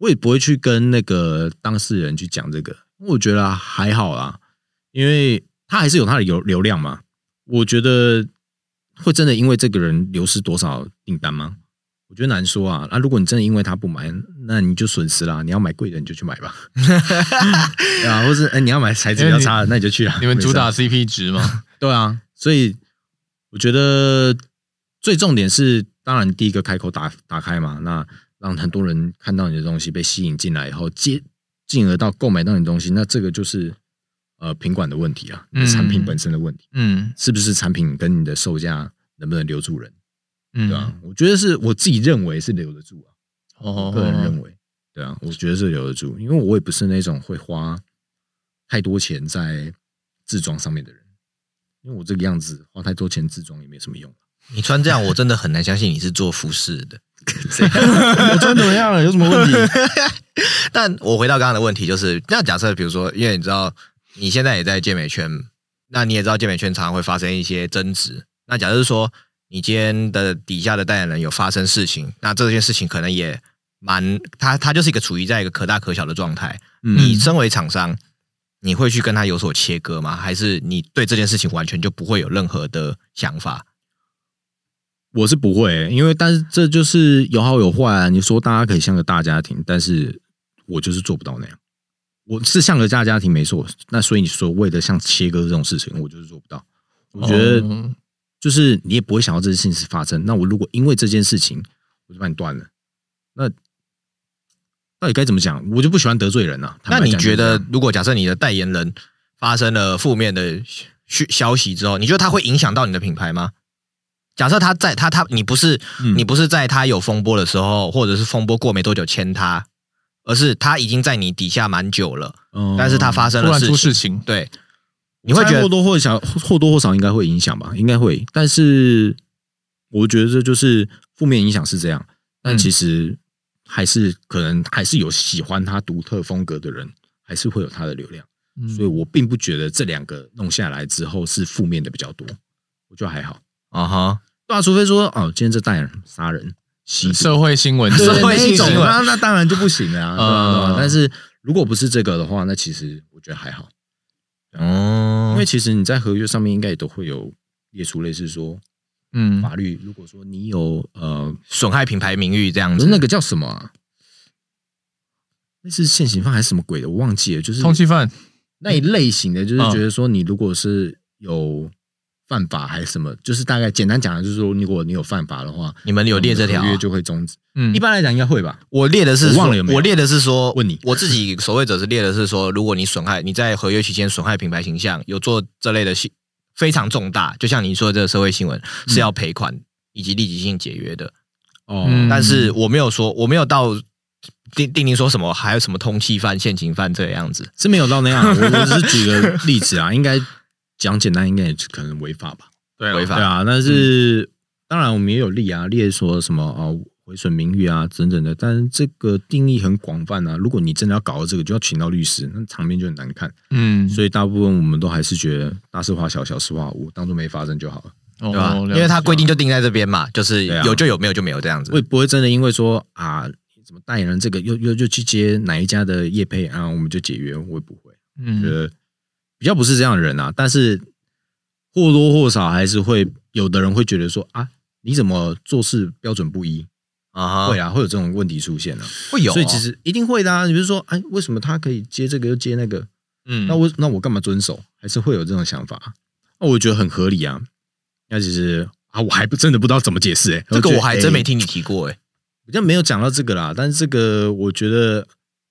Speaker 3: 我也不会去跟那个当事人去讲这个，我觉得还好啦，因为他还是有他的流流量嘛。我觉得会真的因为这个人流失多少订单吗？我觉得难说啊。那如果你真的因为他不买，那你就损失啦。你要买贵的你就去买吧，对啊，或是哎你要买材质比较差的，那你就去啊。你们主打 CP 值吗？对啊，所以我觉得最重点是，当然第一个开口打打开嘛，那。让很多人看到你的东西被吸引进来以后，接进而到购买到你的东西，那这个就是呃品管的问题啊，嗯、产品本身的问题，嗯，是不是产品跟你的售价能不能留住人，嗯，对啊，我觉得是我自己认为是留得住啊，哦，个人认为，对啊，我觉得是留得住，因为我也不是那种会花太多钱在自装上面的人，因为我这个样子花太多钱自装也没什么用。
Speaker 1: 你穿这样，我真的很难相信你是做服饰的。
Speaker 3: 我穿怎么样了？有什么问题？
Speaker 1: 但我回到刚刚的问题，就是那假设，比如说，因为你知道你现在也在健美圈，那你也知道健美圈常常会发生一些争执。那假设说你今天的底下的代言人有发生事情，那这件事情可能也蛮他他就是一个处于在一个可大可小的状态。嗯、你身为厂商，你会去跟他有所切割吗？还是你对这件事情完全就不会有任何的想法？
Speaker 3: 我是不会、欸，因为但是这就是有好有坏啊。你说大家可以像个大家庭，但是我就是做不到那样。我是像个大家庭没错，那所以你所谓的像切割这种事情，我就是做不到。我觉得。哦就是你也不会想到这件事情是发生。那我如果因为这件事情，我就把你断了，那到底该怎么讲？我就不喜欢得罪人啊。
Speaker 1: 那你觉得，如果假设你的代言人发生了负面的消消息之后，你觉得它会影响到你的品牌吗？假设他在他他你不是你不是在他有风波的时候，或者是风波过没多久签他，而是他已经在你底下蛮久了，嗯但是他发生了事情，对。你会觉得或多或少或多或少应该会影响吧？应该会，但是我觉得这就是负面影响是这样，但其实还是可能还是有喜欢他独特风格的人，还是会有他的流量，所以我并不觉得这两个弄下来之后是负面的比较多，我觉得还好。啊哈，对啊，除非说哦，今天这代言人杀人、
Speaker 2: 社会新闻、
Speaker 3: 社会新闻，那那当然就不行了啊。但是如果不是这个的话，那其实我觉得还好。哦，因为其实你在合约上面应该也都会有列出类似说，嗯，法律如果说你有呃损害品牌名誉这样子，那个叫什么啊？那是现行犯还是什么鬼的？我忘记了，就是
Speaker 2: 通缉犯
Speaker 3: 那一类型的，就是觉得说你如果是有。犯法还是什么？就是大概简单讲的，就是说，如果你有犯法的话，你们有列这条约就会终止。嗯，一般来讲应该会吧。我列的是忘了有没有？我列的是说，问你，我自己守卫者是列的是说，如果你损害你在合约期间损害品牌形象，有做这类的新非常重大，就像你说的这个社会新闻是要赔款以及立即性解约的。哦，但是我没有说，我没有到定定定说什么，还有什么通缉犯、现行犯这个样子是没有到那样。我我只是举个例子啊，应该。讲简单，应该也是可能违法吧？对，违法对啊。但是、嗯、当然，我们也有例啊，列说什么啊，毁损名誉啊，等等的。但是这个定义很广泛啊。如果你真的要搞到这个，就要请到律师，那场面就很难看。嗯，所以大部分我们都还是觉得大事化小，小事化无，当做没发生就好了，哦、对吧？因为他规定就定在这边嘛，就是有就有，没有就没有这样子。会不会真的因为说啊，怎么代言人这个又又又去接哪一家的业配啊，我们就解约？我也不会，嗯，觉得。比较不是这样的人啊，但是或多或少还是会有的人会觉得说啊，你怎么做事标准不一啊？会啊，会有这种问题出现呢、啊，会有，所以其实一定会的啊。你比如说，哎，为什么他可以接这个又接那个？嗯，那我那我干嘛遵守？还是会有这种想法？那我觉得很合理啊。那其实啊，我还不真的不知道怎么解释哎、欸，这个我还真没听你提过哎、欸，比较没有讲到这个啦。但是这个我觉得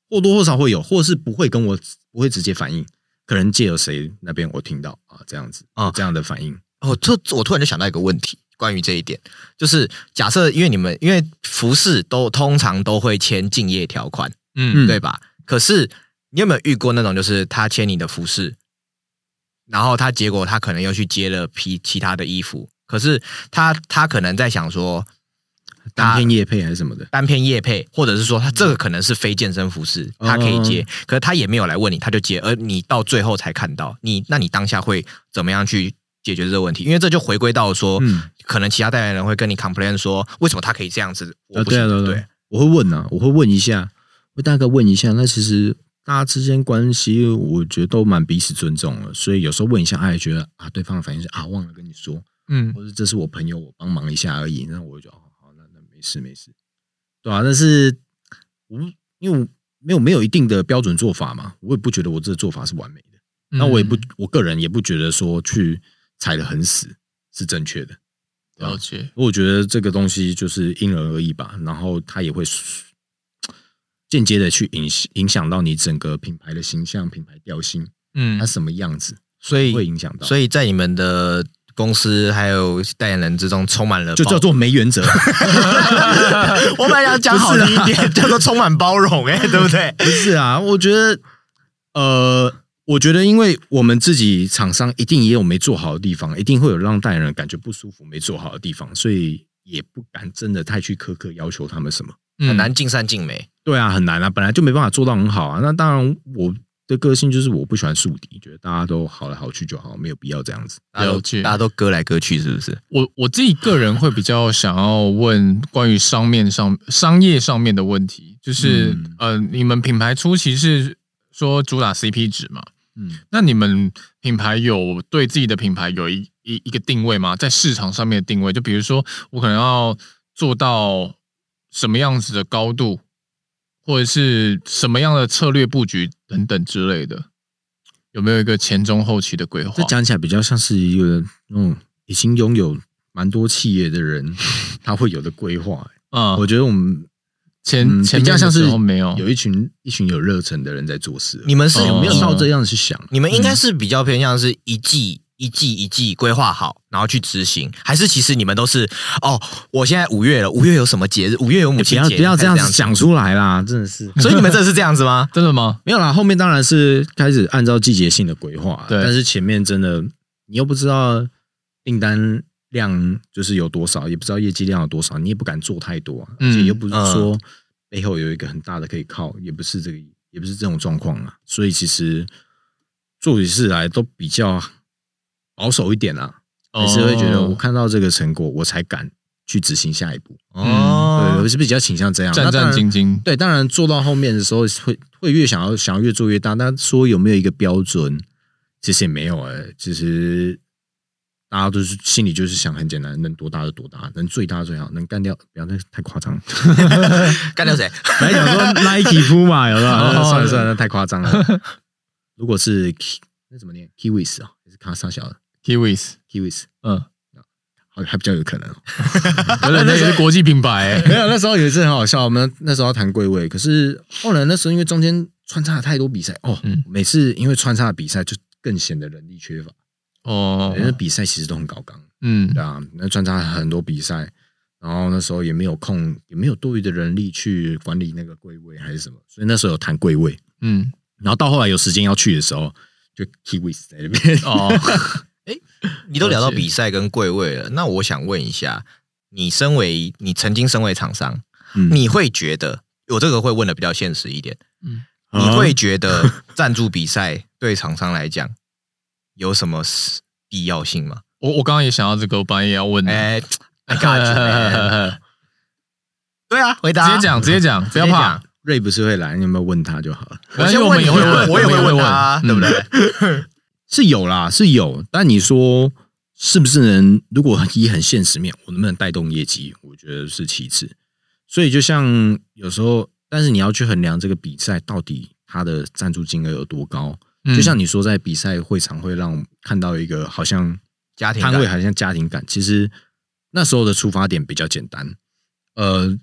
Speaker 3: 或多或少会有，或是不会跟我不会直接反映。可能借由谁那边我听到啊，这样子啊，这样的反应哦。这我突然就想到一个问题，关于这一点，就是假设因为你们因为服饰都通常都会签竞业条款，嗯，对吧？可是你有没有遇过那种，就是他签你的服饰，然后他结果他可能又去接了批其他的衣服，可是他他可能在想说。单片叶配还是什么的？单片叶配，或者是说他这个可能是非健身服饰，他可以接，可是他也没有来问你，他就接，而你到最后才看到你，那你当下会怎么样去解决这个问题？因为这就回归到说，嗯可能其他代言人会跟你 complain 说，为什么他可以这样子？我不行，对对对，我会问啊，我会问一下，会大概问一下。那其实大家之间关系，我觉得都蛮彼此尊重了，所以有时候问一下，他也觉得啊，对方的反应是啊，忘了跟你说，嗯，或者这是我朋友，我帮忙一下而已，那我就。没事没事，对啊，但是我因为我没有没有一定的标准做法嘛，我也不觉得我这个做法是完美的。那我也不，我个人也不觉得说去踩的很死是正确的。了解，我觉得这个东西就是因人而异吧。然后它也会 间接的去影影响到你整个品牌的形象、品牌调性，嗯，它什么样子，所以会影响到。所以在你们的。公司还有代言人之中充满了，就叫做没原则。我本来要讲好听一点，叫做充满包容，哎，对不对？不是啊，我觉得，呃，我觉得，因为我们自己厂商一定也有没做好的地方，一定会有让代言人感觉不舒服、没做好的地方，所以也不敢真的太去苛刻要求他们什么，
Speaker 1: 很难尽善尽美。
Speaker 3: 对啊，很难啊，本来就没办法做到很好啊。那当然，我的个性就是我不喜欢树敌，觉得大家都好来好去就好，没有必要这样子。
Speaker 1: 大家都大家都割来割去，是不是？
Speaker 2: 我我自己个人会比较想要问关于商面上商业上面的问题，就是、嗯、呃，你们品牌初期是说主打 CP 值嘛？嗯，那你们品牌有对自己的品牌有一一一个定位吗？在市场上面的定位，就比如说我可能要做到什么样子的高度？或者是什么样的策略布局等等之类的，有没有一个前中后期的规划？
Speaker 3: 这讲起来比较像是一个嗯已经拥有蛮多企业的人 他会有的规划。啊，我觉得我们
Speaker 2: 前前比较像是没有
Speaker 3: 有一群一群有热忱的人在做事。
Speaker 1: 你们是有没有
Speaker 3: 照这样去想？
Speaker 1: 你们应该是比较偏向是一季。一季一季规划好，然后去执行，还是其实你们都是哦？我现在五月了，五月有什么节日？五月有母亲节，
Speaker 3: 不要这样子讲出来啦！真的是，
Speaker 1: 所以你们真的是这样子吗？
Speaker 2: 真的吗？
Speaker 3: 没有啦，后面当然是开始按照季节性的规划，对。但是前面真的，你又不知道订单量就是有多少，也不知道业绩量有多少，你也不敢做太多，而且又不是说背后有一个很大的可以靠，也不是这个，也不是这种状况啊。所以其实做起事来都比较。保守一点啦，还是会觉得我看到这个成果，我才敢去执行下一步。哦，对，我是比较倾向这样，
Speaker 2: 战战兢兢。
Speaker 3: 对，当然做到后面的时候，会会越想要想要越做越大。那说有没有一个标准，其实也没有哎、欸。其实大家都是心里就是想很简单，能多大就多大，能最大最好，能干掉，不要那太夸张。
Speaker 1: 干掉谁？
Speaker 3: 本来想说 Nike Puma 有没有？算了算了，那太夸张了。如果是那怎么念？Kiwis 啊，也是卡萨小的
Speaker 2: ？Kiwis，Kiwis，
Speaker 3: 嗯，好，还比较有可能。
Speaker 2: 那也是国际品牌。
Speaker 3: 没有，那时候有一次很好笑，我们那时候要谈柜位，可是后来那时候因为中间穿插了太多比赛哦，每次因为穿插的比赛就更显得人力缺乏哦，因为比赛其实都很高刚，嗯，对啊，那穿插很多比赛，然后那时候也没有空，也没有多余的人力去管理那个柜位还是什么，所以那时候有谈柜位，嗯，然后到后来有时间要去的时候，就 Kiwis 在那边哦。
Speaker 1: 哎，你都聊到比赛跟贵位了，那我想问一下，你身为你曾经身为厂商，嗯、你会觉得我这个会问的比较现实一点，嗯，你会觉得 赞助比赛对厂商来讲有什么必要性吗？
Speaker 2: 我我刚刚也想到这个，我本来也要问，哎，
Speaker 1: 对啊，回答，
Speaker 2: 直接讲，直接讲，不要怕，
Speaker 3: 瑞不是会来，你有没有问他就好了？
Speaker 1: 我先问你，我也会问，我也会问他，对不对？
Speaker 3: 是有啦，是有，但你说是不是能？如果以很现实面，我能不能带动业绩？我觉得是其次。所以就像有时候，但是你要去衡量这个比赛到底它的赞助金额有多高。就像你说，在比赛会场会让看到一个好像
Speaker 1: 家庭
Speaker 3: 摊位，好像家庭感。其实那时候的出发点比较简单。呃，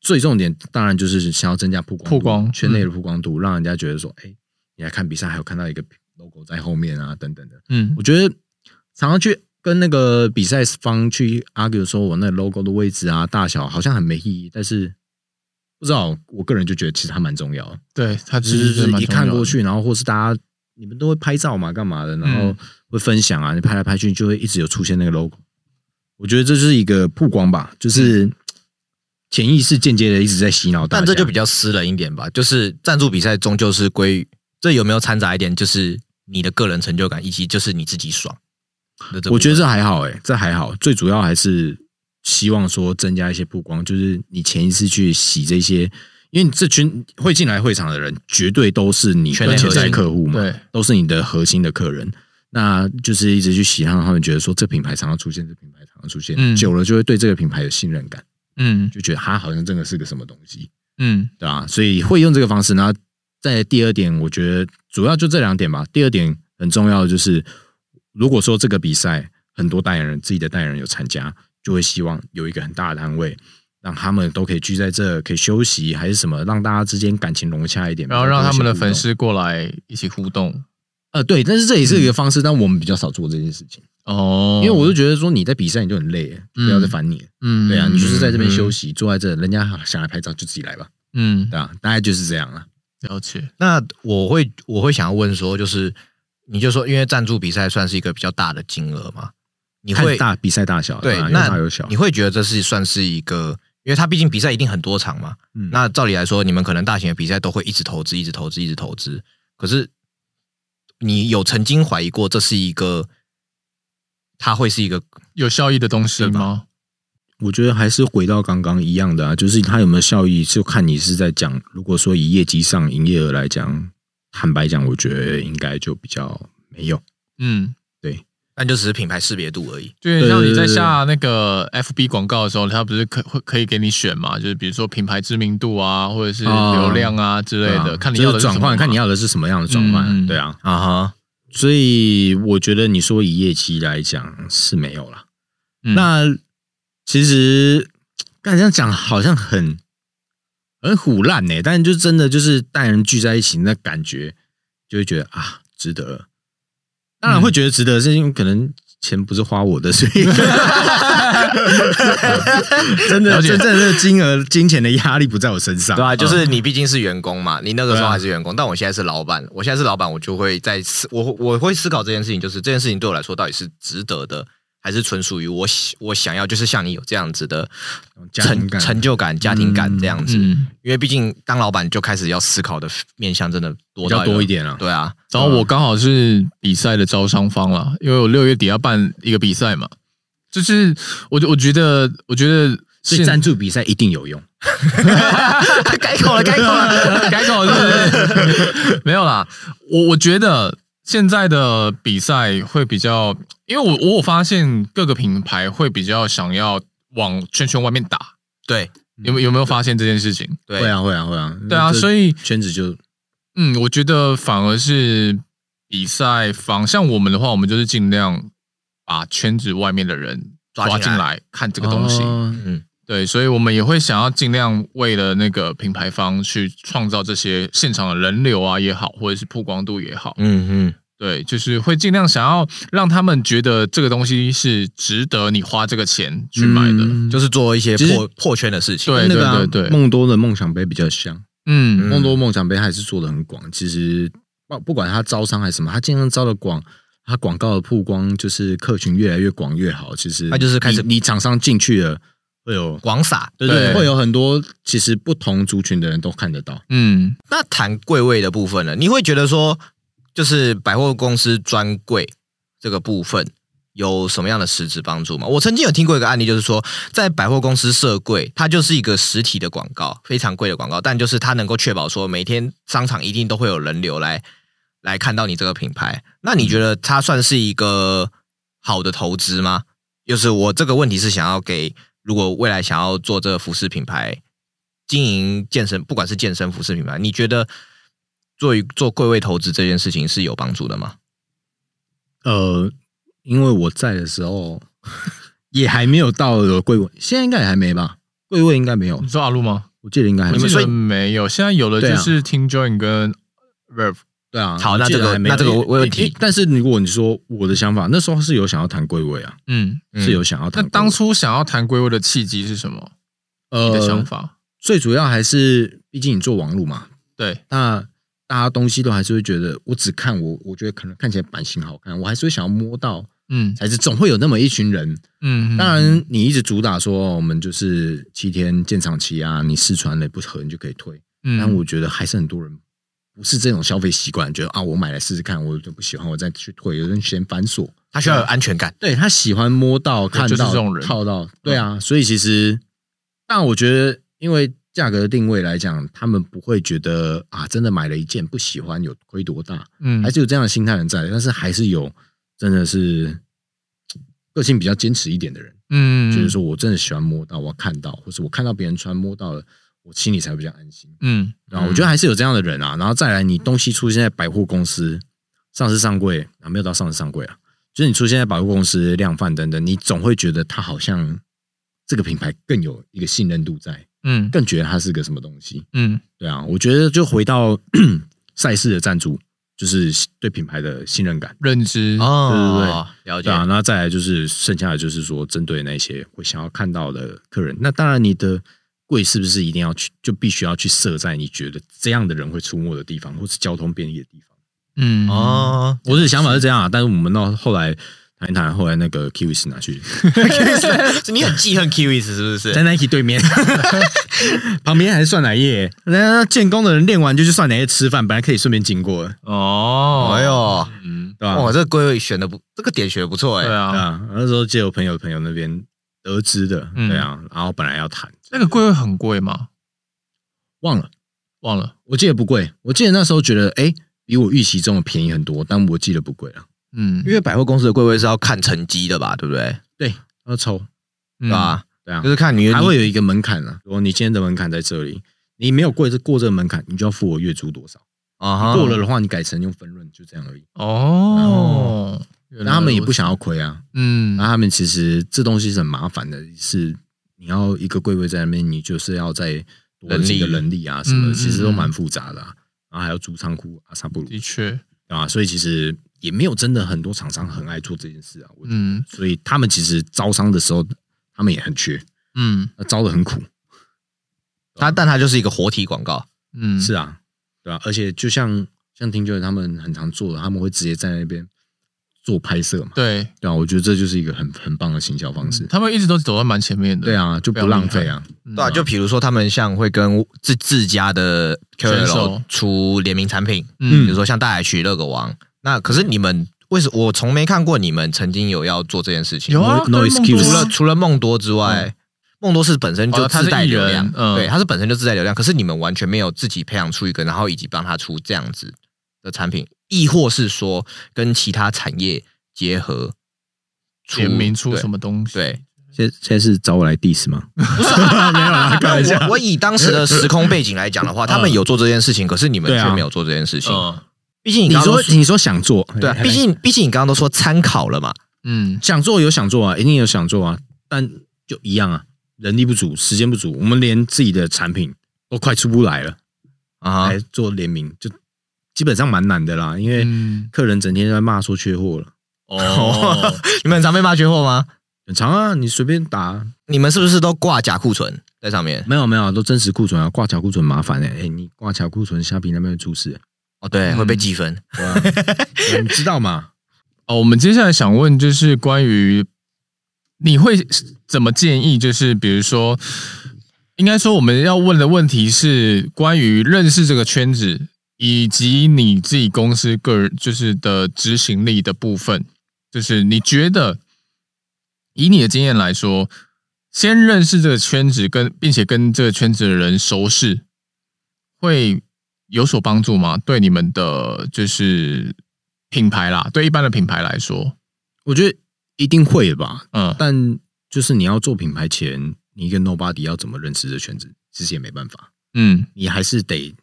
Speaker 3: 最重点当然就是想要增加曝光，曝光圈内的曝光度，让人家觉得说，哎，你来看比赛，还有看到一个。Logo 在后面啊，等等的。嗯，我觉得常常去跟那个比赛方去 argue 说，我那 logo 的位置啊、大小好像很没意义，但是不知道，我个人就觉得其实它蛮重要。
Speaker 2: 对，它
Speaker 3: 只是一看过去，然后或是大家你们都会拍照嘛，干嘛的，然后会分享啊，你拍来拍去就会一直有出现那个 logo。我觉得这是一个曝光吧，就是潜意识间接的一直在洗脑，
Speaker 1: 但这就比较私人一点吧。就是赞助比赛终究是归这有没有掺杂一点，就是。你的个人成就感，以及就是你自己爽。
Speaker 3: 我觉得这还好，哎，这还好。最主要还是希望说增加一些曝光，就是你前一次去洗这些，因为这群会进来会场的人，绝对都是你的潜在客户嘛，对，都是你的核心的客人。那就是一直去洗，让他们觉得说这品牌常常出现，这品牌常常出现，嗯，久了就会对这个品牌有信任感，嗯，就觉得它好像真的是个什么东西，嗯，对吧？所以会用这个方式呢。在第二点，我觉得主要就这两点吧。第二点很重要的就是，如果说这个比赛很多代言人自己的代言人有参加，就会希望有一个很大的摊位，让他们都可以聚在这，可以休息还是什么，让大家之间感情融洽一点，
Speaker 2: 然后让他们的粉丝过来一起互动。
Speaker 3: 呃，对，但是这也是一个方式，嗯、但我们比较少做这件事情哦，因为我就觉得说你在比赛你就很累，不要再烦你，嗯，对啊，你就是在这边休息，嗯、坐在这，人家想来拍照就自己来吧，嗯，对啊，大概就是这样了。
Speaker 2: 了解。
Speaker 1: 那我会我会想要问说，就是你就说，因为赞助比赛算是一个比较大的金额嘛，你会
Speaker 3: 大比赛大小
Speaker 1: 对，那你会觉得这是算是一个，因为它毕竟比赛一定很多场嘛。嗯，那照理来说，你们可能大型的比赛都会一直投资，一直投资，一直投资。可是你有曾经怀疑过，这是一个它会是一个
Speaker 2: 有效益的东西吗？
Speaker 3: 我觉得还是回到刚刚一样的啊，就是它有没有效益，就看你是在讲。如果说以业绩上营业额来讲，坦白讲，我觉得应该就比较没有。
Speaker 2: 嗯，
Speaker 3: 对，
Speaker 1: 那就只是品牌识别度而已。
Speaker 2: 对，像你在下那个 FB 广告的时候，它不是可会可以给你选嘛？就是比如说品牌知名度啊，或者是流量啊之类的，看你要的转换，
Speaker 3: 看你要的是什么样的转换。对啊，啊哈。所以我觉得你说以业绩来讲是没有了。那。其实，刚才这样讲好像很很虎烂呢，但是就真的就是带人聚在一起，那感觉就会觉得啊，值得了。当然会觉得值得，是因为可能钱不是花我的，所以 真的真正的金额、金钱的压力不在我身上。
Speaker 1: 对啊，就是你毕竟是员工嘛，你那个时候还是员工，但我现在是老板，我现在是老板，我就会在思，我我会思考这件事情，就是这件事情对我来说到底是值得的。还是纯属于我我想要，就是像你有这样子的成成就感、家庭感这样子。因为毕竟当老板就开始要思考的面向真的多
Speaker 3: 比较多一点了。
Speaker 1: 对啊，
Speaker 2: 然后我刚好是比赛的招商方了，因为我六月底要办一个比赛嘛。就是我我觉得我觉得
Speaker 3: 是赞助比赛一定有用。
Speaker 1: 改口了，改口了，
Speaker 2: 改口了，是不是？没有啦，我我觉得。现在的比赛会比较，因为我我有发现各个品牌会比较想要往圈圈外面打，
Speaker 1: 对，
Speaker 2: 有没有没有发现这件事情？
Speaker 1: 对，
Speaker 3: 会啊会啊会啊，
Speaker 2: 对啊，所以
Speaker 3: 圈子就，
Speaker 2: 嗯，我觉得反而是比赛方，像我们的话，我们就是尽量把圈子外面的人抓进来看这个东西，嗯。对，所以我们也会想要尽量为了那个品牌方去创造这些现场的人流啊也好，或者是曝光度也好，
Speaker 1: 嗯嗯，
Speaker 2: 对，就是会尽量想要让他们觉得这个东西是值得你花这个钱去买的，
Speaker 1: 嗯、就是做一些破破圈的事情。
Speaker 2: 对对对对，
Speaker 3: 梦多的梦想杯比较香，
Speaker 2: 嗯，
Speaker 3: 梦多梦想杯还是做的很广。其实不不管他招商还是什么，他尽量招的广，他广告的曝光就是客群越来越广越好。其实他
Speaker 1: 就是开始
Speaker 3: 你厂商进去了。会有
Speaker 1: 广撒，
Speaker 3: 对对，会有很多其实不同族群的人都看得到。
Speaker 2: 嗯，
Speaker 1: 那谈贵位的部分呢？你会觉得说，就是百货公司专柜这个部分有什么样的实质帮助吗？我曾经有听过一个案例，就是说，在百货公司设柜，它就是一个实体的广告，非常贵的广告，但就是它能够确保说，每天商场一定都会有人流来来看到你这个品牌。那你觉得它算是一个好的投资吗？就是我这个问题是想要给。如果未来想要做这个服饰品牌，经营健身，不管是健身服饰品牌，你觉得做做柜位投资这件事情是有帮助的吗？
Speaker 3: 呃，因为我在的时候也还没有到有柜位，现在应该也还没吧？柜位应该没有。
Speaker 2: 你说阿路吗？
Speaker 3: 我记得应该还没有。
Speaker 2: 所以没有，现在有的就是 Team Join 跟 Rev。
Speaker 3: 对啊，
Speaker 1: 好，那这个那这个问题，
Speaker 3: 但是如果你说我的想法，那时候是有想要谈柜位啊，
Speaker 2: 嗯，
Speaker 3: 是有想要谈。
Speaker 2: 那当初想要谈柜位的契机是什么？呃，你的想法
Speaker 3: 最主要还是，毕竟你做网络嘛，
Speaker 2: 对，
Speaker 3: 那大家东西都还是会觉得，我只看我，我觉得可能看起来版型好看，我还是会想要摸到，嗯，才是总会有那么一群人，嗯，当然你一直主打说我们就是七天鉴赏期啊，你试穿了不合你就可以退，嗯，但我觉得还是很多人。不是这种消费习惯，觉得啊，我买来试试看，我就不喜欢，我再去退。有人嫌繁琐，
Speaker 1: 他需要有安全感，
Speaker 3: 对，他喜欢摸到、看到、就是这种人套到，对啊。所以其实，但我觉得，因为价格的定位来讲，他们不会觉得啊，真的买了一件不喜欢，有亏多大，嗯，还是有这样的心态人在，但是还是有真的是个性比较坚持一点的人，嗯，就是说我真的喜欢摸到，我看到，或是我看到别人穿摸到了。我心里才比较安心，嗯，然后我觉得还是有这样的人啊，然后再来，你东西出现在百货公司上市上柜啊，没有到上市上柜啊，就是你出现在百货公司量贩等等，你总会觉得它好像这个品牌更有一个信任度在，嗯，更觉得它是个什么东西，嗯，对啊，我觉得就回到 赛事的赞助，就是对品牌的信任感、
Speaker 2: 认知，
Speaker 1: 哦，对对对，了解。
Speaker 3: 啊，那再来就是剩下的就是说，针对那些会想要看到的客人，那当然你的。柜是不是一定要去，就必须要去设在你觉得这样的人会出没的地方，或是交通便利的地方？
Speaker 2: 嗯。
Speaker 1: 哦，
Speaker 3: 我的想法是这样啊，但是我们到后来谈一谈，后来那个 Kiwis 拿去，
Speaker 1: 你很记恨 Kiwis 是不是？
Speaker 3: 在 Nike 对面，旁边还是酸奶业，人家建工的人练完就去酸奶业吃饭，本来可以顺便经过。
Speaker 2: 哦，
Speaker 1: 哎呦，
Speaker 2: 嗯，
Speaker 3: 对吧？
Speaker 1: 哇，这个柜位选的不，这个点选的不错哎。
Speaker 2: 对啊，
Speaker 3: 对啊，那时候借我朋友朋友那边得知的，对啊，然后本来要谈，
Speaker 2: 那个柜位很贵吗？
Speaker 3: 忘了，
Speaker 2: 忘了，
Speaker 3: 我记得不贵，我记得那时候觉得，哎。比我预期中的便宜很多，但我记得不贵啊。
Speaker 2: 嗯，
Speaker 1: 因为百货公司的柜位是要看成绩的吧，对不对？
Speaker 3: 对，要抽，
Speaker 1: 对吧？
Speaker 3: 对啊，
Speaker 1: 就是看你
Speaker 3: 还会有一个门槛啊。如果你今天的门槛在这里，你没有过这过这个门槛，你就要付我月租多少啊？过了的话，你改成用分润，就这样而已。
Speaker 2: 哦，
Speaker 3: 那他们也不想要亏啊。
Speaker 2: 嗯，
Speaker 3: 那他们其实这东西是很麻烦的，是你要一个柜位在那边，你就是要在多几个人力啊什么，其实都蛮复杂的。然后还要租仓库阿萨布鲁，
Speaker 2: 的确
Speaker 3: 啊，所以其实也没有真的很多厂商很爱做这件事啊。
Speaker 2: 嗯，
Speaker 3: 所以他们其实招商的时候，他们也很缺，
Speaker 2: 嗯，
Speaker 3: 招的很苦。
Speaker 1: 他但他就是一个活体广告，
Speaker 2: 嗯，
Speaker 3: 是啊，对啊，而且就像像听觉他们很常做的，他们会直接在那边做拍摄嘛。
Speaker 2: 对，
Speaker 3: 对啊，我觉得这就是一个很很棒的行销方式。
Speaker 2: 他们一直都走在蛮前面的，
Speaker 3: 对啊，就不浪费啊。
Speaker 1: 对啊，就比如说他们像会跟自自家的 KOL 出联名产品，嗯，比如说像大海曲、乐狗王。那可是你们为什么我从没看过你们曾经有要做这件事情？
Speaker 2: 有啊
Speaker 3: ，No excuse。
Speaker 1: 除了除了梦多之外，梦多是本身就自带流量，对，他是本身就自带流量。可是你们完全没有自己培养出一个，然后以及帮他出这样子的产品，亦或是说跟其他产业结合，
Speaker 2: 联名出什么东西？
Speaker 1: 对。
Speaker 3: 现现在是找我来 diss 吗？
Speaker 1: 不是，没有啦，开玩笑。我以当时的时空背景来讲的话，他们有做这件事情，可是你们却没有做这件事情。毕竟
Speaker 3: 你说你说想做，
Speaker 1: 对啊，毕竟毕竟你刚刚都说参考了嘛。
Speaker 2: 嗯，
Speaker 3: 想做有想做啊，一定有想做啊，但就一样啊，人力不足，时间不足，我们连自己的产品都快出不来了啊，来做联名就基本上蛮难的啦，因为客人整天都在骂说缺货了。
Speaker 1: 哦，你们很常被骂缺货吗？
Speaker 3: 很长啊，你随便打，
Speaker 1: 你们是不是都挂假库存在上面？
Speaker 3: 没有没有，都真实库存啊，挂假库存麻烦哎、欸，哎、欸，你挂假库存，虾皮那边会出事、欸、
Speaker 1: 哦，对，嗯、会被记分，
Speaker 3: 你知道吗？
Speaker 2: 哦，我们接下来想问就是关于你会怎么建议？就是比如说，应该说我们要问的问题是关于认识这个圈子，以及你自己公司个人就是的执行力的部分，就是你觉得。以你的经验来说，先认识这个圈子，跟并且跟这个圈子的人熟识，会有所帮助吗？对你们的就是品牌啦，对一般的品牌来说，
Speaker 3: 我觉得一定会吧。嗯，但就是你要做品牌前，你一个 nobody 要怎么认识这圈子，其实也没办法。嗯，你还是得。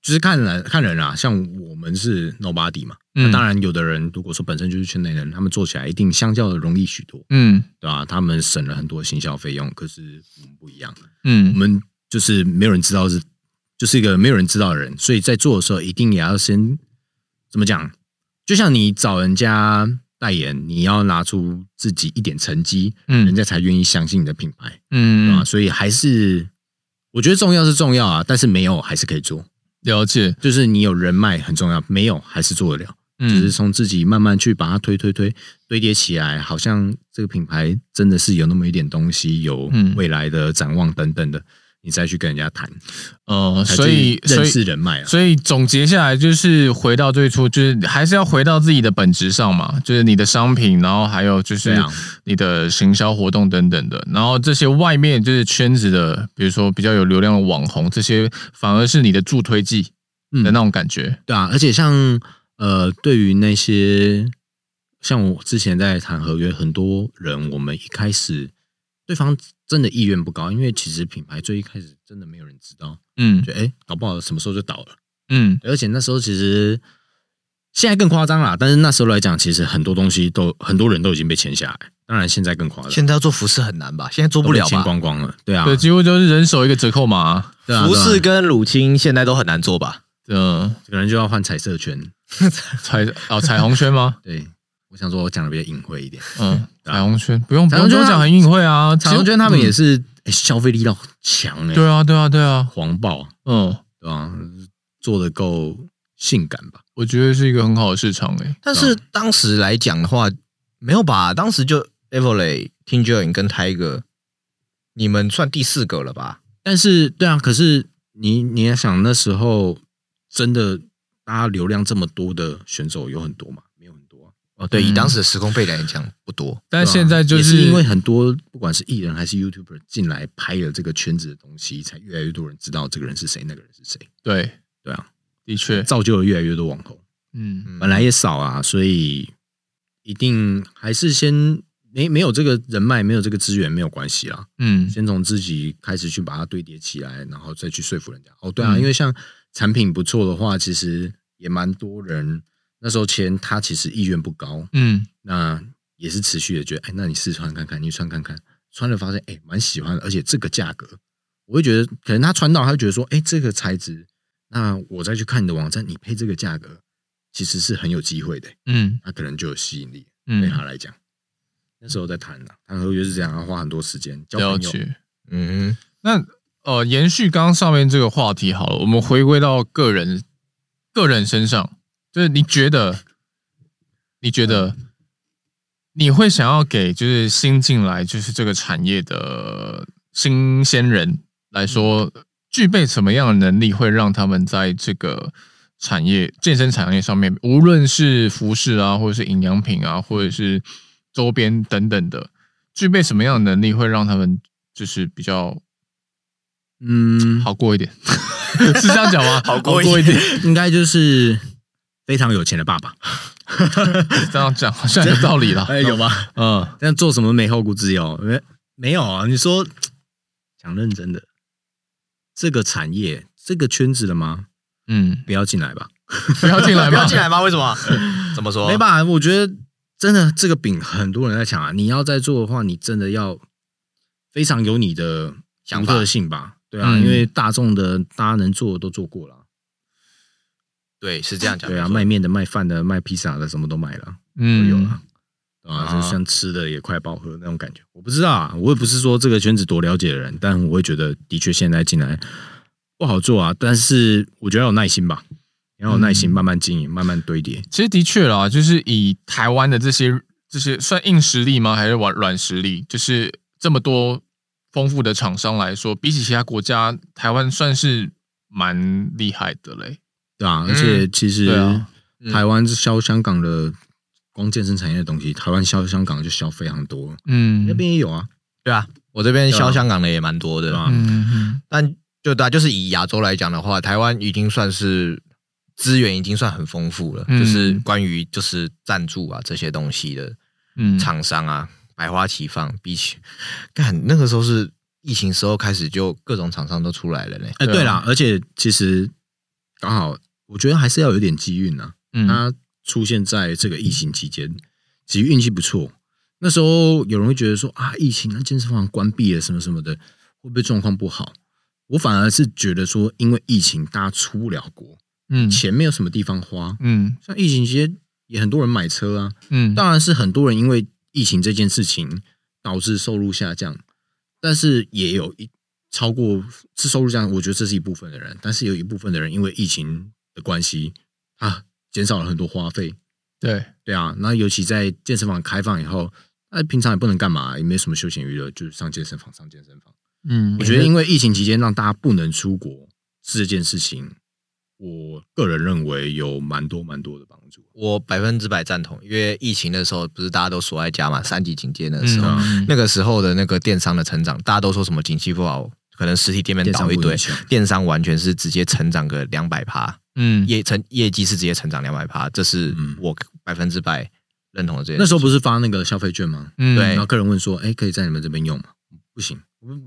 Speaker 3: 就是看人看人啊，像我们是 nobody 嘛，那当然有的人如果说本身就是圈内人，他们做起来一定相较的容易许多，嗯，对吧？他们省了很多行销费用，可是我们不一样，嗯，我们就是没有人知道是，就是一个没有人知道的人，所以在做的时候一定也要先怎么讲？就像你找人家代言，你要拿出自己一点成绩，嗯，人家才愿意相信你的品牌，嗯，啊，所以还是我觉得重要是重要啊，但是没有还是可以做。
Speaker 2: 了解，
Speaker 3: 就是你有人脉很重要，没有还是做得了，嗯，只是从自己慢慢去把它推推推堆叠起来，好像这个品牌真的是有那么一点东西，有未来的展望等等的，你再去跟人家谈，
Speaker 2: 呃，所以
Speaker 3: 认识人脉啊，
Speaker 2: 所以总结下来就是回到最初，就是还是要回到自己的本质上嘛，就是你的商品，然后还有就是你的行销活动等等的，然后这些外面就是圈子的，比如说比较有流量的网红，这些反而是你的助推剂的那种感觉，
Speaker 3: 嗯，对啊，而且像呃，对于那些像我之前在谈合约，很多人我们一开始对方。真的意愿不高，因为其实品牌最一开始真的没有人知道，嗯，就哎，搞不好什么时候就倒了，嗯，而且那时候其实现在更夸张啦，但是那时候来讲，其实很多东西都很多人都已经被签下来，当然现在更夸张，
Speaker 1: 现在要做服饰很难吧？现在做不了吧？
Speaker 3: 签光光了，对啊，
Speaker 2: 对，几乎就是人手一个折扣码，
Speaker 3: 对啊，
Speaker 1: 服饰跟乳清现在都很难做吧？
Speaker 2: 嗯，
Speaker 3: 可能就要换彩色圈，
Speaker 2: 彩哦彩虹圈吗？
Speaker 3: 对。我想说我讲的比较隐晦一点。
Speaker 2: 嗯，彩虹圈不用不用讲很隐晦啊，
Speaker 3: 彩虹圈他们也是消费力道强哎。
Speaker 2: 对啊，对啊，对啊，
Speaker 3: 黄暴，
Speaker 2: 嗯，
Speaker 3: 对吧？做的够性感吧？
Speaker 2: 我觉得是一个很好的市场哎。
Speaker 1: 但是当时来讲的话，没有吧？当时就 Everlay、Team Joy 跟 Tiger，你们算第四个了吧？
Speaker 3: 但是，对啊，可是你你也想那时候真的大家流量这么多的选手有很多吗？
Speaker 1: 哦，对，以当时的时空背景来讲不多，
Speaker 2: 嗯、但现在就是，
Speaker 3: 是因为很多不管是艺人还是 YouTuber 进来拍了这个圈子的东西，才越来越多人知道这个人是谁，那个人是谁。
Speaker 2: 对，
Speaker 3: 对啊，
Speaker 2: 的确
Speaker 3: 造就了越来越多网红。
Speaker 2: 嗯，
Speaker 3: 本来也少啊，所以一定还是先。没没有这个人脉，没有这个资源，没有关系啦。
Speaker 2: 嗯，
Speaker 3: 先从自己开始去把它堆叠起来，然后再去说服人家。哦，对啊，嗯、因为像产品不错的话，其实也蛮多人那时候签他，其实意愿不高。
Speaker 2: 嗯，
Speaker 3: 那也是持续的觉得，哎，那你试穿看看，你穿看看，穿了发现，哎，蛮喜欢的，而且这个价格，我会觉得可能他穿到，他会觉得说，哎，这个材质，那我再去看你的网站，你配这个价格，其实是很有机会的。
Speaker 2: 嗯，
Speaker 3: 那可能就有吸引力，
Speaker 2: 嗯、
Speaker 3: 对他来讲。那时候在谈的，谈合约是这样，要花很多时间交朋友。
Speaker 2: 嗯，那呃，延续刚刚上面这个话题好了，我们回归到个人个人身上，就是你觉得，你觉得你会想要给就是新进来就是这个产业的新鲜人来说，具备什么样的能力，会让他们在这个产业健身产业上面，无论是服饰啊，或者是营养品啊，或者是周边等等的，具备什么样的能力会让他们就是比较，嗯，好过一点？是这样讲吗？
Speaker 1: 好过一点，
Speaker 3: 应该就是非常有钱的爸爸。
Speaker 2: 这样讲好像有道理了，
Speaker 3: 哎，有吗？嗯，这样做什么没后顾之忧？没没有啊？你说讲认真的，这个产业这个圈子的吗？
Speaker 2: 嗯，
Speaker 3: 不要进来吧，
Speaker 2: 不要进来，
Speaker 1: 不要进来吧？为什么？怎么说？
Speaker 3: 没办法，我觉得。真的，这个饼很多人在抢啊！你要在做的话，你真的要非常有你的独特性吧？对啊，嗯、因为大众的大家能做的都做过了。
Speaker 1: 对，是这样讲。
Speaker 3: 对啊，卖面的、卖饭的、卖披萨的，什么都卖了，
Speaker 2: 嗯，
Speaker 3: 都有了。啊，就像吃的也快饱和那种感觉。我不知道啊，我也不是说这个圈子多了解的人，但我会觉得，的确现在进来不好做啊。但是我觉得要有耐心吧。要有耐心，慢慢经营，慢慢堆叠。
Speaker 2: 其实的确啦，就是以台湾的这些这些算硬实力吗？还是软软实力？就是这么多丰富的厂商来说，比起其他国家，台湾算是蛮厉害的嘞。
Speaker 3: 对啊，而且其实台湾是销香港的光健身产业的东西，台湾销香港就销非常多。
Speaker 2: 嗯，
Speaker 3: 那边也有啊。
Speaker 1: 对啊，我这边销香港的也蛮多的。
Speaker 2: 嗯嗯。
Speaker 1: 但就大就是以亚洲来讲的话，台湾已经算是。资源已经算很丰富了，嗯、就是关于就是赞助啊这些东西的，嗯，厂商啊百花齐放，比起干那个时候是疫情时候开始就各种厂商都出来了嘞。
Speaker 3: 哎，对啦，而且其实刚好我觉得还是要有点机运呐。嗯，他出现在这个疫情期间，其实运气不错。那时候有人会觉得说啊，疫情那健身房关闭了什么什么的，会不会状况不好？我反而是觉得说，因为疫情大家出不了国。嗯，钱没有什么地方花。嗯，像疫情期间也很多人买车啊。嗯，当然是很多人因为疫情这件事情导致收入下降，但是也有一超过是收入这样，我觉得这是一部分的人。但是有一部分的人因为疫情的关系啊，减少了很多花费。
Speaker 2: 对
Speaker 3: 对啊，那尤其在健身房开放以后，那平常也不能干嘛，也没什么休闲娱乐，就是上健身房上健身房。嗯，我觉得因为疫情期间让大家不能出国是这件事情。我个人认为有蛮多蛮多的帮助，
Speaker 1: 我百分之百赞同。因为疫情的时候，不是大家都锁在家嘛，三级警戒的时候，嗯、那个时候的那个电商的成长，大家都说什么景气不好，可能实体店面倒一堆，电商，电商完全是直接成长个两百趴，嗯，业成业绩是直接成长两百趴，这是我百分之百认同的。这件事。
Speaker 3: 那时候不是发那个消费券吗？
Speaker 2: 嗯，
Speaker 1: 对。
Speaker 3: 然后客人问说：“哎，可以在你们这边用吗？”不行，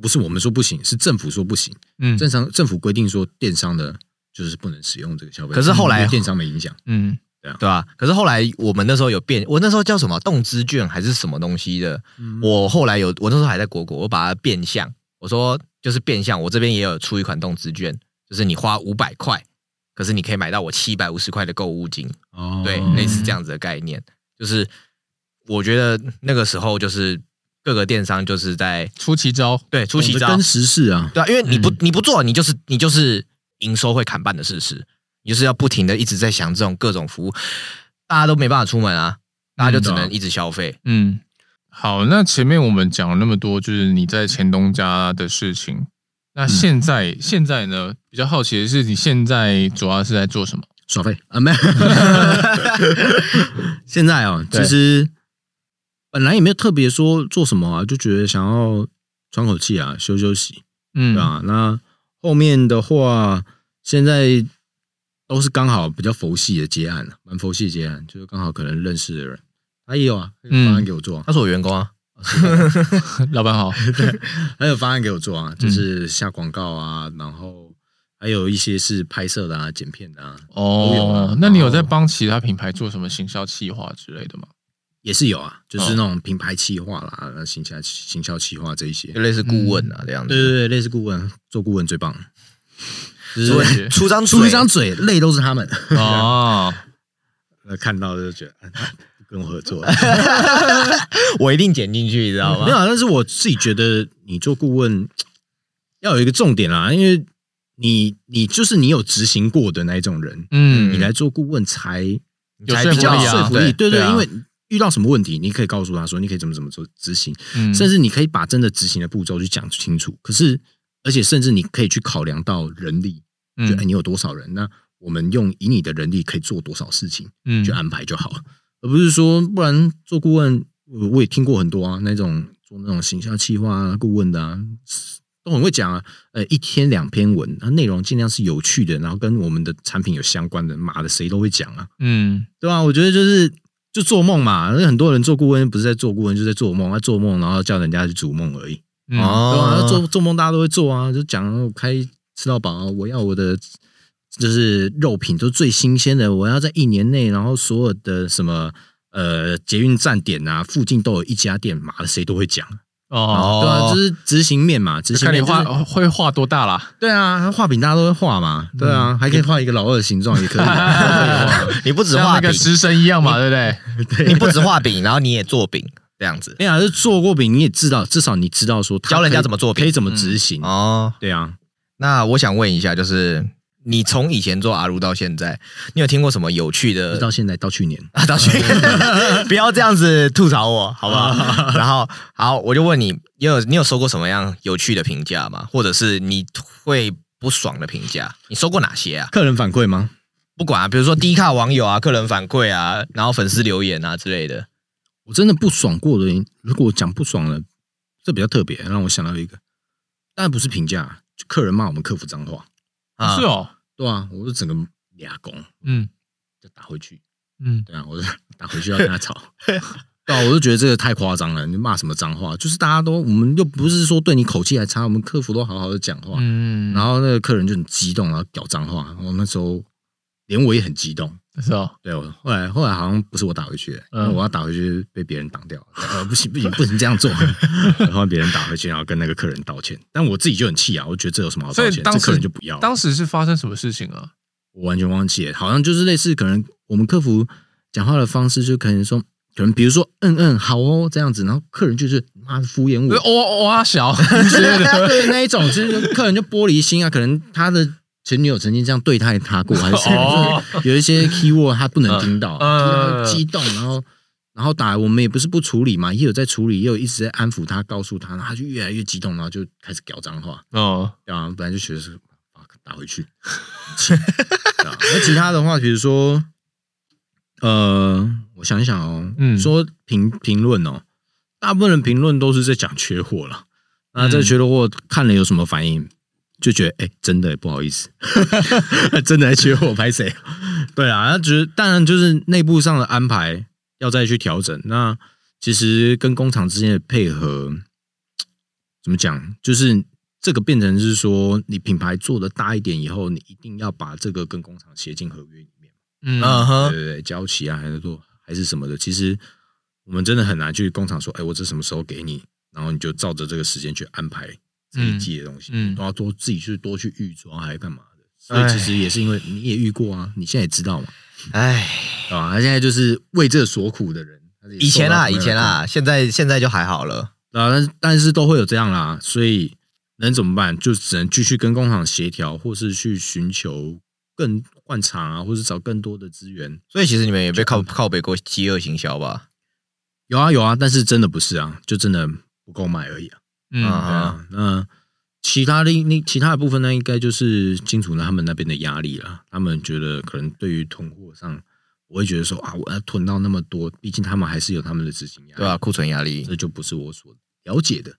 Speaker 3: 不是我们说不行，是政府说不行。嗯，正常政府规定说电商的。就是不能使用这个消费，
Speaker 1: 可是后来
Speaker 3: 电商没影响，
Speaker 2: 嗯，
Speaker 3: 对啊，
Speaker 1: 对吧？可是后来我们那时候有变，我那时候叫什么动资券还是什么东西的？嗯、我后来有，我那时候还在国国，我把它变相，我说就是变相，我这边也有出一款动资券，就是你花五百块，可是你可以买到我七百五十块的购物金，哦，对，类似这样子的概念，就是我觉得那个时候就是各个电商就是在
Speaker 2: 出奇招，
Speaker 1: 对，出奇招
Speaker 3: 跟时事啊，
Speaker 1: 对啊，因为你不你不做，你就是你就是营收会砍半的事实，你就是要不停的一直在想这种各种服务，大家都没办法出门啊，大家就只能一直消费。
Speaker 2: 嗯，好，那前面我们讲了那么多，就是你在前东家的事情，那现在、嗯、现在呢，比较好奇的是，你现在主要是在做什么？
Speaker 3: 耍废啊？没有，现在哦，其实本来也没有特别说做什么啊，就觉得想要喘口气啊，休休息，嗯，对吧？那后面的话，现在都是刚好比较佛系的结案，蛮佛系的接案，就是刚好可能认识的人，他也有啊，方案给我做，
Speaker 1: 他是我员工啊，
Speaker 2: 老板好，
Speaker 3: 对，还有方案给我做啊，就是下广告啊，然后。还有一些是拍摄的啊、剪片的啊，哦，都有啊。
Speaker 2: 那你有在帮其他品牌做什么行销企划之类的吗？
Speaker 3: 也是有啊，就是那种品牌企划啦、行销行销企划这一些，
Speaker 1: 就类似顾问啊这样子。
Speaker 3: 对对对，类似顾问，做顾问最棒。
Speaker 1: 就是出张
Speaker 3: 出一张嘴，累都是他们
Speaker 2: 哦。
Speaker 3: 那 看到就觉得跟我合作，
Speaker 1: 我一定剪进去，你知道吗？
Speaker 3: 没有，但是我自己觉得你做顾问 要有一个重点啦，因为。你你就是你有执行过的那一种人，嗯，你来做顾问才才比较说服力，对对，因为遇到什么问题，你可以告诉他说，你可以怎么怎么做执行，甚至你可以把真的执行的步骤去讲清楚。可是，而且甚至你可以去考量到人力，就哎，你有多少人？那我们用以你的人力可以做多少事情，嗯，去安排就好了，而不是说不然做顾问，我我也听过很多啊，那种做那种形象企划啊，顾问的啊。都很会讲啊，呃，一天两篇文，那内容尽量是有趣的，然后跟我们的产品有相关的，妈的，谁都会讲啊，嗯，对吧？我觉得就是就做梦嘛，那很多人做顾问不是在做顾问，就是在做梦，在做梦，然后叫人家去逐梦而已，嗯、哦，对吧？做做梦大家都会做啊，就讲开吃到饱，我要我的就是肉品都最新鲜的，我要在一年内，然后所有的什么呃捷运站点啊，附近都有一家店，妈的，谁都会讲。哦，对啊，就是执行面嘛，执行面
Speaker 2: 看你画会画多大啦？
Speaker 3: 对啊，画饼大家都会画嘛，对啊，还可以画一个老二的形状也可以。
Speaker 1: 你不止画
Speaker 2: 那个食神一样嘛，对不对？
Speaker 1: 你不止画饼，然后你也做饼这样子。
Speaker 3: 哎呀，是做过饼，你也知道，至少你知道说
Speaker 1: 教人家怎么做，
Speaker 3: 可以怎么执行哦。对啊，
Speaker 1: 那我想问一下，就是。你从以前做阿如到现在，你有听过什么有趣的？
Speaker 3: 到现在到去年
Speaker 1: 啊，到去年，不要这样子吐槽我，好不好？然后好，我就问你，你有你有收过什么样有趣的评价吗？或者是你会不爽的评价？你收过哪些啊？
Speaker 3: 客人反馈吗？
Speaker 1: 不管啊，比如说低卡网友啊，客人反馈啊，然后粉丝留言啊之类的。
Speaker 3: 我真的不爽过的，如果我讲不爽了，这比较特别，让我想到一个，当然不是评价，就客人骂我们客服脏话
Speaker 2: 啊，是哦。
Speaker 3: 对啊，我就整个俩攻，嗯，就打回去，嗯，对啊，我就 打回去要跟他吵，对啊，我就觉得这个太夸张了，你骂什么脏话？就是大家都，我们又不是说对你口气还差，我们客服都好好的讲话，嗯，然后那个客人就很激动，然后屌脏话，我那时候连我也很激动，
Speaker 2: 是哦，
Speaker 3: 对，我后来后来好像不是我打回去，嗯，我要打回去被别人挡掉，呃，不行不行不能这样做，然后别人打回去，然后跟那个客人道歉，但我自己就很气啊，我觉得这有什么好道歉？这客人就不要。
Speaker 2: 当时是发生什么事情啊？
Speaker 3: 我完全忘记了，好像就是类似可能我们客服讲话的方式，就可能说，可能比如说嗯嗯好哦这样子，然后客人就是妈的敷衍我，
Speaker 2: 哇哇小，
Speaker 3: 对那一种，就是客人就玻璃心啊，可能他的。前女友曾经这样对待他过，还是什么？有一些 keyword 他不能听到，他激动，然后然后打来，我们也不是不处理嘛，也有在处理，也有一直在安抚他，告诉他，他就越来越激动，然后就开始屌脏话。哦，啊，本来就觉得是打回去。那其他的话，比如说，呃，我想一想哦，嗯，说评评论哦，大部分人评论都是在讲缺货了。那这缺货看了有什么反应？就觉得哎、欸，真的不好意思，真的还缺货拍谁？对啊，那觉得当然就是内部上的安排要再去调整。那其实跟工厂之间的配合怎么讲？就是这个变成是说，你品牌做的大一点以后，你一定要把这个跟工厂写进合约里面。嗯，对对对，交期啊，还是做还是什么的。其实我们真的很难去工厂说，哎，我这什么时候给你，然后你就照着这个时间去安排。这一季的东西，嗯，都要多自己去多去预装，还是干嘛的？所以其实也是因为你也遇过啊，你现在也知道嘛，哎，啊，他现在就是为这所苦的人，
Speaker 1: 以前啦，以前啦，现在现在就还好了
Speaker 3: 啊，但是但是都会有这样啦，所以能怎么办？就只能继续跟工厂协调，或是去寻求更换厂啊，或是找更多的资源。
Speaker 1: 所以其实你们也被靠靠北过饥饿行销吧？
Speaker 3: 有啊有啊，但是真的不是啊，就真的不够买而已啊。
Speaker 1: 嗯啊，
Speaker 3: 那其他的那其他的部分呢，应该就是金主呢他们那边的压力了。他们觉得可能对于囤货上。我会觉得说啊，我要囤到那么多，毕竟他们还是有他们的资金压力，
Speaker 1: 对啊，库存压力，
Speaker 3: 这就不是我所了解的，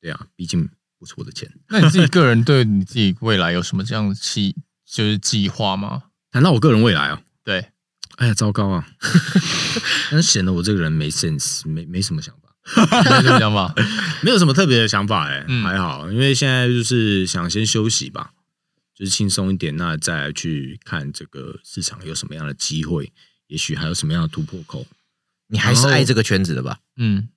Speaker 3: 对啊，毕竟不是我的钱。
Speaker 2: 那你自己 个人对你自己未来有什么这样的计，就是计划吗？
Speaker 3: 谈到我个人未来啊，
Speaker 2: 对，
Speaker 3: 哎呀，糟糕啊，那显得我这个人没 sense，没没什么想法，
Speaker 2: 没什么想法，
Speaker 3: 没有什么特别的想法，哎，还好，因为现在就是想先休息吧，就是轻松一点，那再去看这个市场有什么样的机会。也许还有什么样的突破口？
Speaker 1: 你还是爱这个圈子的吧？
Speaker 2: 嗯，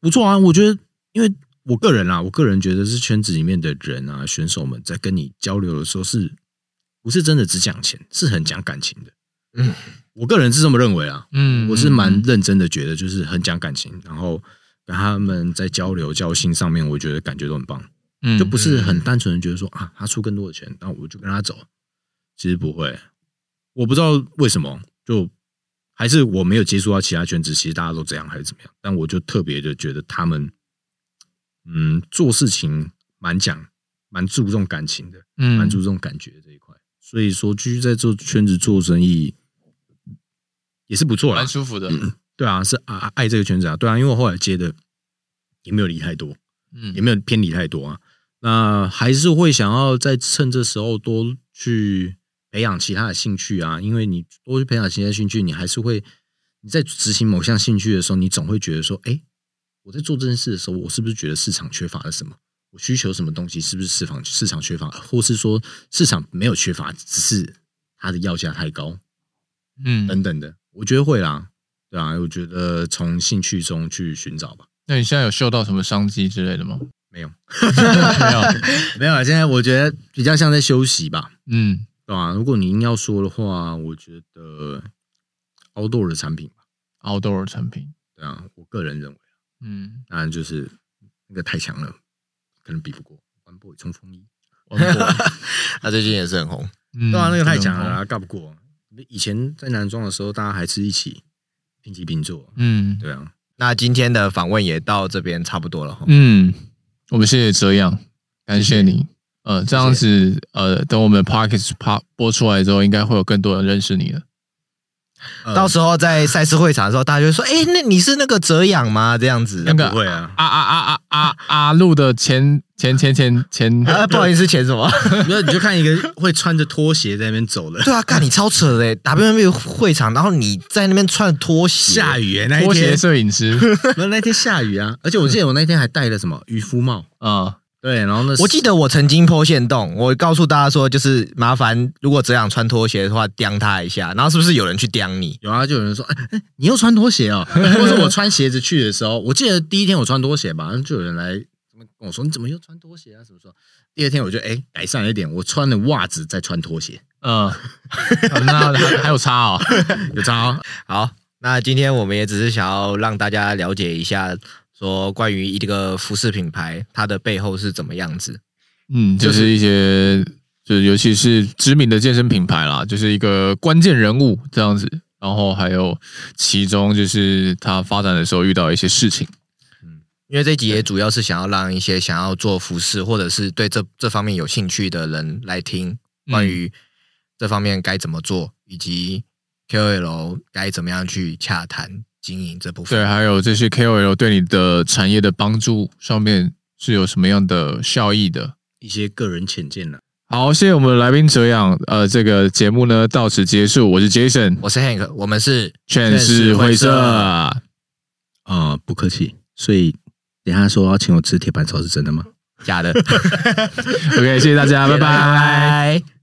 Speaker 3: 不错啊。我觉得，因为我个人啊，我个人觉得是圈子里面的人啊，选手们在跟你交流的时候，是不是真的只讲钱？是很讲感情的。嗯，我个人是这么认为啊。嗯，我是蛮认真的，觉得就是很讲感情，然后跟他们在交流交心上面，我觉得感觉都很棒。嗯，就不是很单纯的觉得说啊，他出更多的钱，那我就跟他走。其实不会，我不知道为什么就。还是我没有接触到其他圈子，其实大家都这样，还是怎么样？但我就特别的觉得他们，嗯，做事情蛮讲、蛮注重感情的，嗯，蛮注重感觉的这一块。所以说，继续在做圈子做生意也是不错啦，
Speaker 2: 蛮舒服的。
Speaker 3: 对啊，是啊，爱这个圈子啊，对啊，因为我后来接的也没有离太多，嗯，也没有偏离太多啊。那还是会想要再趁这时候多去。培养其他的兴趣啊，因为你多去培养其他兴趣，你还是会你在执行某项兴趣的时候，你总会觉得说，哎，我在做这件事的时候，我是不是觉得市场缺乏了什么？我需求什么东西？是不是市场市场缺乏，或是说市场没有缺乏，只是它的要价太高？嗯，等等的，我觉得会啦，对啊，我觉得从兴趣中去寻找吧。
Speaker 2: 那你现在有嗅到什么商机之类的吗？
Speaker 3: 没有，没有，没有啊。现在我觉得比较像在休息吧。嗯。对啊，如果你硬要说的话，我觉得 outdoor 的产品吧
Speaker 2: ，outdoor 的产品，
Speaker 3: 对啊，我个人认为，嗯，当然就是那个太强了，可能比不过 One Boy 冲锋衣，
Speaker 1: 他最近也是很红，
Speaker 3: 对啊，那个太强了，干不过。以前在男装的时候，大家还是一起平起平坐，嗯，对啊。
Speaker 1: 那今天的访问也到这边差不多了，
Speaker 2: 嗯，我们谢谢哲阳，感谢你。呃，这样子，呃，等我们 Podcast 播出来之后，应该会有更多人认识你了。
Speaker 1: 到时候在赛事会场的时候，大家就会说：“哎，那你是那个哲仰吗？”这样子，
Speaker 3: 那个不会啊，
Speaker 2: 啊啊啊啊啊啊！路的前前前前前，
Speaker 1: 不好意思，前什么？
Speaker 3: 没有，你就看一个会穿着拖鞋在那边走的。
Speaker 1: 对啊，看你超扯的，WNBA 会场，然后你在那边穿拖鞋，
Speaker 3: 下雨那
Speaker 2: 拖鞋摄影师，
Speaker 3: 那那天下雨啊，而且我记得我那天还戴了什么渔夫帽啊。对，然后呢？
Speaker 1: 我记得我曾经破线洞，我告诉大家说，就是麻烦如果只想穿拖鞋的话，刁他一下。然后是不是有人去刁你？
Speaker 3: 有啊，就有人说，哎哎，你又穿拖鞋哦？或者我穿鞋子去的时候，我记得第一天我穿拖鞋吧，就有人来跟我说，你怎么又穿拖鞋啊？什么时候？第二天我就哎改善了一点，我穿了袜子再穿拖鞋。嗯，
Speaker 2: 那还还有差哦，
Speaker 3: 有差哦。
Speaker 1: 好，那今天我们也只是想要让大家了解一下。说关于一个服饰品牌，它的背后是怎么样子？
Speaker 2: 嗯，就是一些，就是尤其是知名的健身品牌啦，就是一个关键人物这样子。然后还有其中就是他发展的时候遇到一些事情。
Speaker 1: 嗯，因为这集也主要是想要让一些想要做服饰或者是对这这方面有兴趣的人来听，关于这方面该怎么做，以及 KOL 该怎么样去洽谈。经营这部分，
Speaker 2: 对，还有这些 KOL 对你的产业的帮助上面是有什么样的效益的
Speaker 3: 一些个人浅见呢？
Speaker 2: 好，谢谢我们的来宾哲仰，呃，这个节目呢到此结束。我是 Jason，
Speaker 1: 我是 Hank，我们是
Speaker 2: 劝世会社。
Speaker 3: 啊、呃，不客气。所以等下说要请我吃铁板烧是真的吗？
Speaker 1: 假的。
Speaker 2: OK，谢谢大家，拜拜。